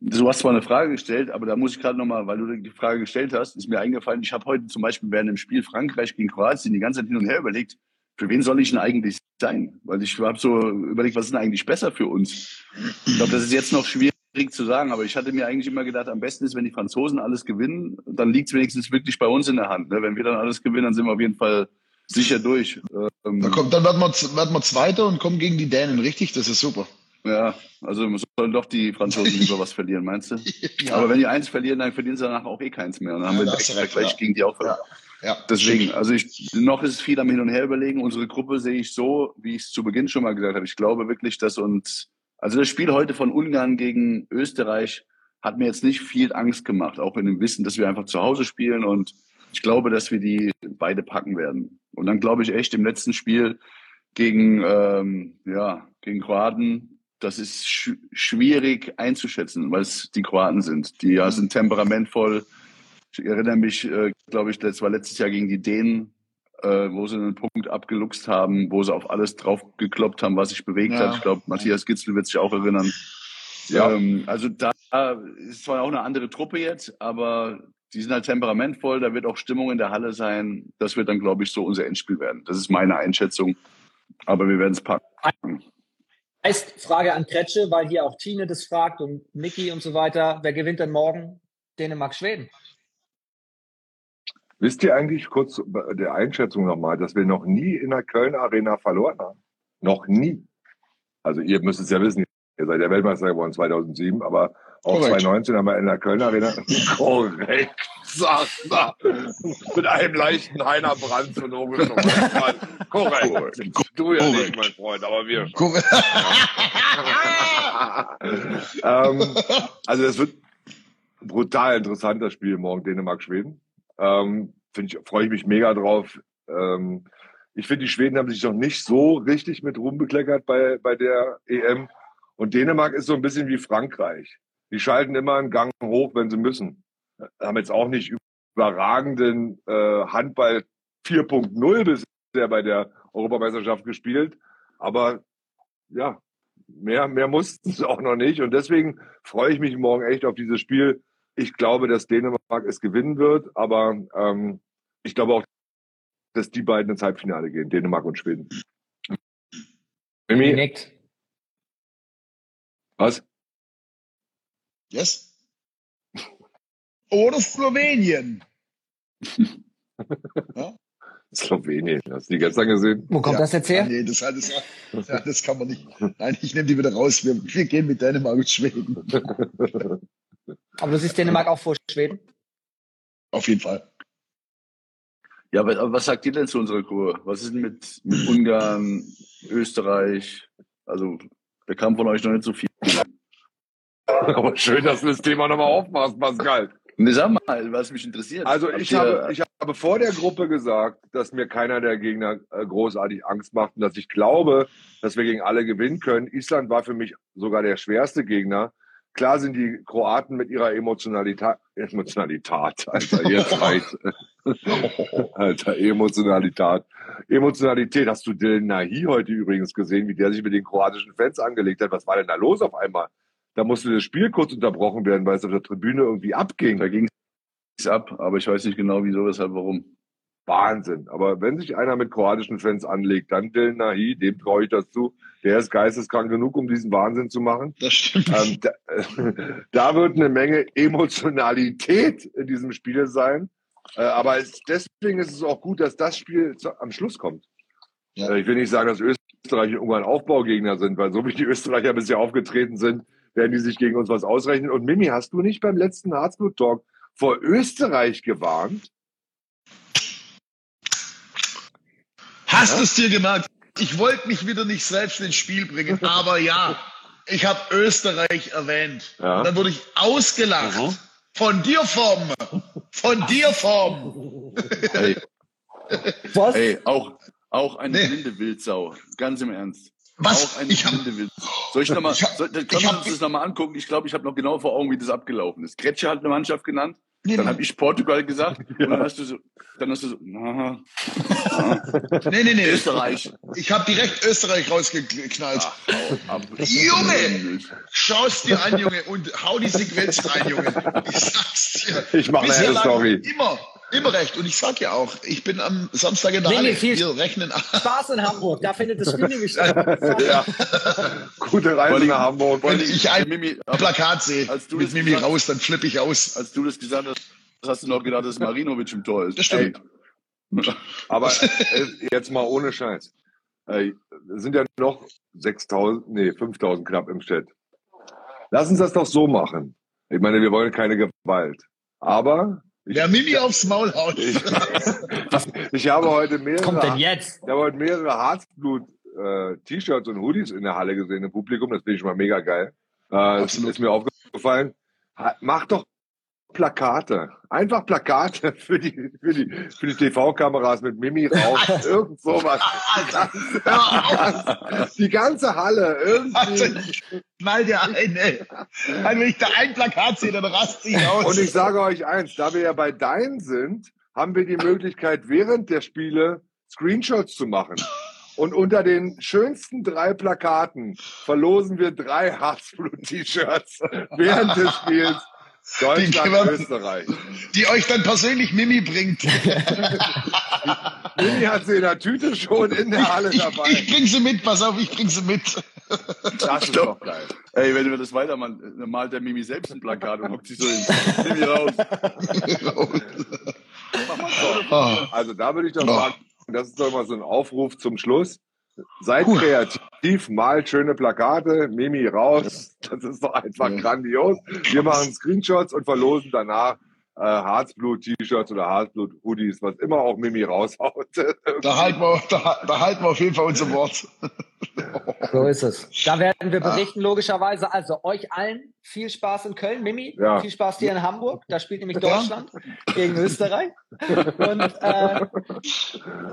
du hast zwar eine Frage gestellt, aber da muss ich gerade nochmal, weil du die Frage gestellt hast, ist mir eingefallen, ich habe heute zum Beispiel während dem Spiel Frankreich gegen Kroatien die ganze Zeit hin und her überlegt, für wen soll ich denn eigentlich sein? Weil ich habe so überlegt, was ist denn eigentlich besser für uns? Ich glaube, das ist jetzt noch schwierig zu sagen, aber ich hatte mir eigentlich immer gedacht, am besten ist, wenn die Franzosen alles gewinnen, dann liegt es wenigstens wirklich bei uns in der Hand. Ne? Wenn wir dann alles gewinnen, dann sind wir auf jeden Fall sicher durch. Ähm, Da kommt, dann werden wir, werden wir Zweiter und kommen gegen die Dänen, richtig? Das ist super. Ja, also sollen doch die Franzosen lieber was verlieren, meinst du? [laughs] Ja. Aber wenn die eins verlieren, dann verlieren sie danach auch eh keins mehr. Und dann haben Ja, wir recht, Vergleich ja. gegen die auch verloren. Ja, Deswegen, also ich, noch ist es viel am Hin und Her überlegen. Unsere Gruppe sehe ich so, wie ich es zu Beginn schon mal gesagt habe. Ich glaube wirklich, dass uns, also das Spiel heute von Ungarn gegen Österreich hat mir jetzt nicht viel Angst gemacht, auch in dem Wissen, dass wir einfach zu Hause spielen und ich glaube, dass wir die beide packen werden. Und dann glaube ich echt im letzten Spiel gegen, ähm, ja, gegen Kroaten, das ist sch schwierig einzuschätzen, weil es die Kroaten sind. Die ja, sind temperamentvoll. Ich erinnere mich, äh, glaube ich, das war letztes Jahr gegen die Dänen, äh, wo sie einen Punkt abgeluchst haben, wo sie auf alles drauf gekloppt haben, was sich bewegt Ja. hat. Ich glaube, Matthias Gitzel wird sich auch erinnern. Ja. Ähm, also da ist zwar auch eine andere Truppe jetzt, aber die sind halt temperamentvoll, da wird auch Stimmung in der Halle sein. Das wird dann, glaube ich, so unser Endspiel werden. Das ist meine Einschätzung. Aber wir werden es packen. Heißt Frage an Kretsche, weil hier auch Tine das fragt und Niki und so weiter. Wer gewinnt denn morgen? Dänemark, Schweden. Wisst ihr eigentlich kurz der Einschätzung nochmal, dass wir noch nie in der Köln Arena verloren haben? Noch nie. Also ihr müsst es ja wissen, ihr seid der Weltmeister geworden 2007, aber auch Korrekt. 2019 haben wir in der Köln Arena [laughs] korrekt, sagt er. Mit einem leichten Heiner Brand und Korrekt. Korrekt. Du ja nicht, Korrekt. mein Freund, aber wir. Guck- [laughs] ähm, also das wird brutal interessant, das Spiel morgen Dänemark-Schweden. Ähm, ich, freue ich mich mega drauf. Ähm, ich finde, die Schweden haben sich noch nicht so richtig mit Ruhm bekleckert bei, bei der EM. Und Dänemark ist so ein bisschen wie Frankreich. die schalten immer einen Gang hoch, wenn sie müssen. Haben jetzt auch nicht überragenden äh, Handball 4.0 bisher bei der Europameisterschaft gespielt. Aber ja, mehr, mehr mussten sie auch noch nicht. Und deswegen freue ich mich morgen echt auf dieses Spiel. Ich glaube, dass Dänemark es gewinnen wird, aber ähm, ich glaube auch, dass die beiden ins Halbfinale gehen, Dänemark und Schweden. Mimi? Nickt. Was? Yes? [laughs] Oder Slowenien. [laughs] ja? Slowenien, hast du die gestern gesehen? Wo kommt ja. das jetzt her? Nee, das, das, das kann man nicht. Nein, ich nehme die wieder raus. Wir, wir gehen mit Dänemark und Schweden. [laughs] Aber du siehst Dänemark auch vor Schweden? Auf jeden Fall. Ja, aber was sagt ihr denn zu unserer Kur? Was ist denn mit, mit Ungarn, Österreich? Also, wir kamen von euch noch nicht so viel. [laughs] Aber schön, dass du das Thema nochmal aufmachst, Pascal. Ne, sag mal, was mich interessiert. Also ich habe, ich habe vor der Gruppe gesagt, dass mir keiner der Gegner äh, großartig Angst macht und dass ich glaube, dass wir gegen alle gewinnen können. Island war für mich sogar der schwerste Gegner. Klar sind die Kroaten mit ihrer Emotionalität, Emotionalität, Alter, jetzt reicht. [laughs] [laughs] Alter, Emotionalität. Emotionalität. Hast du Dylan Nahi heute übrigens gesehen, wie der sich mit den kroatischen Fans angelegt hat? Was war denn da los auf einmal? Da musste das Spiel kurz unterbrochen werden, weil es auf der Tribüne irgendwie abging. Da ging es ab, aber ich weiß nicht genau, wieso, weshalb, warum. Wahnsinn. Aber wenn sich einer mit kroatischen Fans anlegt, dann Del Nahi, dem traue ich das zu. Der ist geisteskrank genug, um diesen Wahnsinn zu machen. Das stimmt. Ähm, da, [laughs] da, wird eine Menge Emotionalität in diesem Spiel sein. Äh, aber es, deswegen ist es auch gut, dass das Spiel zu, am Schluss kommt. Ja. Äh, ich will nicht sagen, dass Österreich und Ungarn Aufbaugegner sind, weil so wie die Österreicher bisher aufgetreten sind, werden die sich gegen uns was ausrechnen. Und Mimi, hast du nicht beim letzten Herzblut-Talk vor Österreich gewarnt? Hast du es dir gemerkt? Ich wollte mich wieder nicht selbst ins Spiel bringen, [laughs] aber ja, ich habe Österreich erwähnt. Ja. dann wurde ich ausgelacht. Mhm. Von dir vom. Von dir vom. Hey. Was? Hey, auch, auch eine nee. blinde Wildsau. Ganz im Ernst. Was? Auch eine ich blinde Wildsau. Soll ich nochmal, können wir uns das nochmal angucken? Ich glaube, ich habe noch genau vor Augen, wie das abgelaufen ist. Kretsche hat eine Mannschaft genannt. Nee, dann nee. habe ich Portugal gesagt [laughs] ja. und dann hast du so, dann hast du so, na, na. nee, nee, nee. Österreich. Ich habe direkt Österreich rausgeknallt. Ach, [laughs] Junge, schau's dir an, [laughs] Junge, und hau die Sequenz rein, Junge. Ich sag's dir. Ich mache eine Story. Immer, immer recht. Und ich sag ja auch, ich bin am Samstag in der nee, Halle. Nee, Wir rechnen Spaß in Hamburg. Da findet das Spiel nämlich statt. [laughs] ja. Gute Reise nach Hamburg. Wenn ich ein Mimi, Plakat sehe mit Mimi gesagt, raus, dann flippe ich aus. Als du das gesagt hast, hast du noch gedacht, dass Marinovic im Tor ist. Das stimmt. Ey. Aber äh, jetzt mal ohne Scheiß. Äh, sind ja noch 6.000, nee, 5.000 knapp im Chat. Lass uns das doch so machen. Ich meine, wir wollen keine Gewalt. Aber Wer Mimi aufs Maul haut. Ich, [laughs] ich habe heute mehrere, kommt denn jetzt? Ich habe heute mehrere Harzblut-T-Shirts äh, und Hoodies in der Halle gesehen im Publikum. Das finde ich mal mega geil. Äh, das ist mir aufgefallen. Mach doch Plakate. Einfach Plakate [laughs] für die, für die, für die TV-Kameras mit Mimi raus. [laughs] Irgend sowas. Die [laughs] ganze, die ganze Halle. Irgendwie. Knall dir ein, ey. Also wenn ich da ein Plakat sehe, dann raste ich aus. Und ich sage euch eins, da wir ja bei Dein sind, haben wir die Möglichkeit, während der Spiele Screenshots zu machen. Und unter den schönsten drei Plakaten verlosen wir drei Herzblut-T-Shirts während des Spiels Deutschland, die, Österreich. Die euch dann persönlich Mimi bringt. [laughs] Mimi hat sie in der Tüte schon in der Halle ich, dabei. Ich, ich bring sie mit, pass auf, ich bring sie mit. Das ist doch geil. Ey, wenn wir das weitermachen, dann malt der Mimi selbst ein Plakat und hockt sich so in. Mimi raus. [laughs] also da würde ich doch sagen, das ist doch mal so ein Aufruf zum Schluss. Seid Puh. kreativ, malt schöne Plakate, Mimi raus. Das ist doch einfach ja. grandios. Wir machen Screenshots und verlosen danach äh, Harzblut-T-Shirts oder Harzblut-Hoodies, was immer auch Mimi raushaut. [laughs] da, halten wir, da, da halten wir auf jeden Fall unser Wort. [laughs] So ist es. Da werden wir berichten, logischerweise. Also euch allen viel Spaß in Köln. Mimi, ja. viel Spaß hier in Hamburg. Da spielt nämlich Deutschland ja. gegen Österreich. Und äh,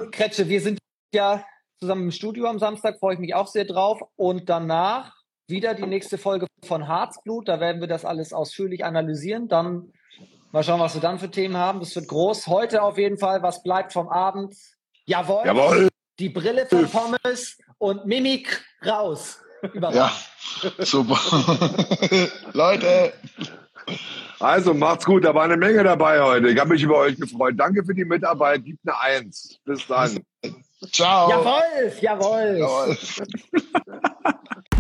[laughs] Kretsche, wir sind ja zusammen im Studio am Samstag, freue ich mich auch sehr drauf. Und danach wieder die nächste Folge von Harzblut. Da werden wir das alles ausführlich analysieren. Dann mal schauen, was wir dann für Themen haben. Das wird groß. Heute auf jeden Fall, was bleibt vom Abend? Jawohl. Jawohl. Die Brille von Pommes und Mimik raus. Ja, super. [laughs] Leute, Also macht's gut, da war eine Menge dabei heute. Ich habe mich über euch gefreut. Danke für die Mitarbeit. Gibt eine Eins. Bis dann. Ciao. Jawohl, jawohl. Jawohl. [laughs]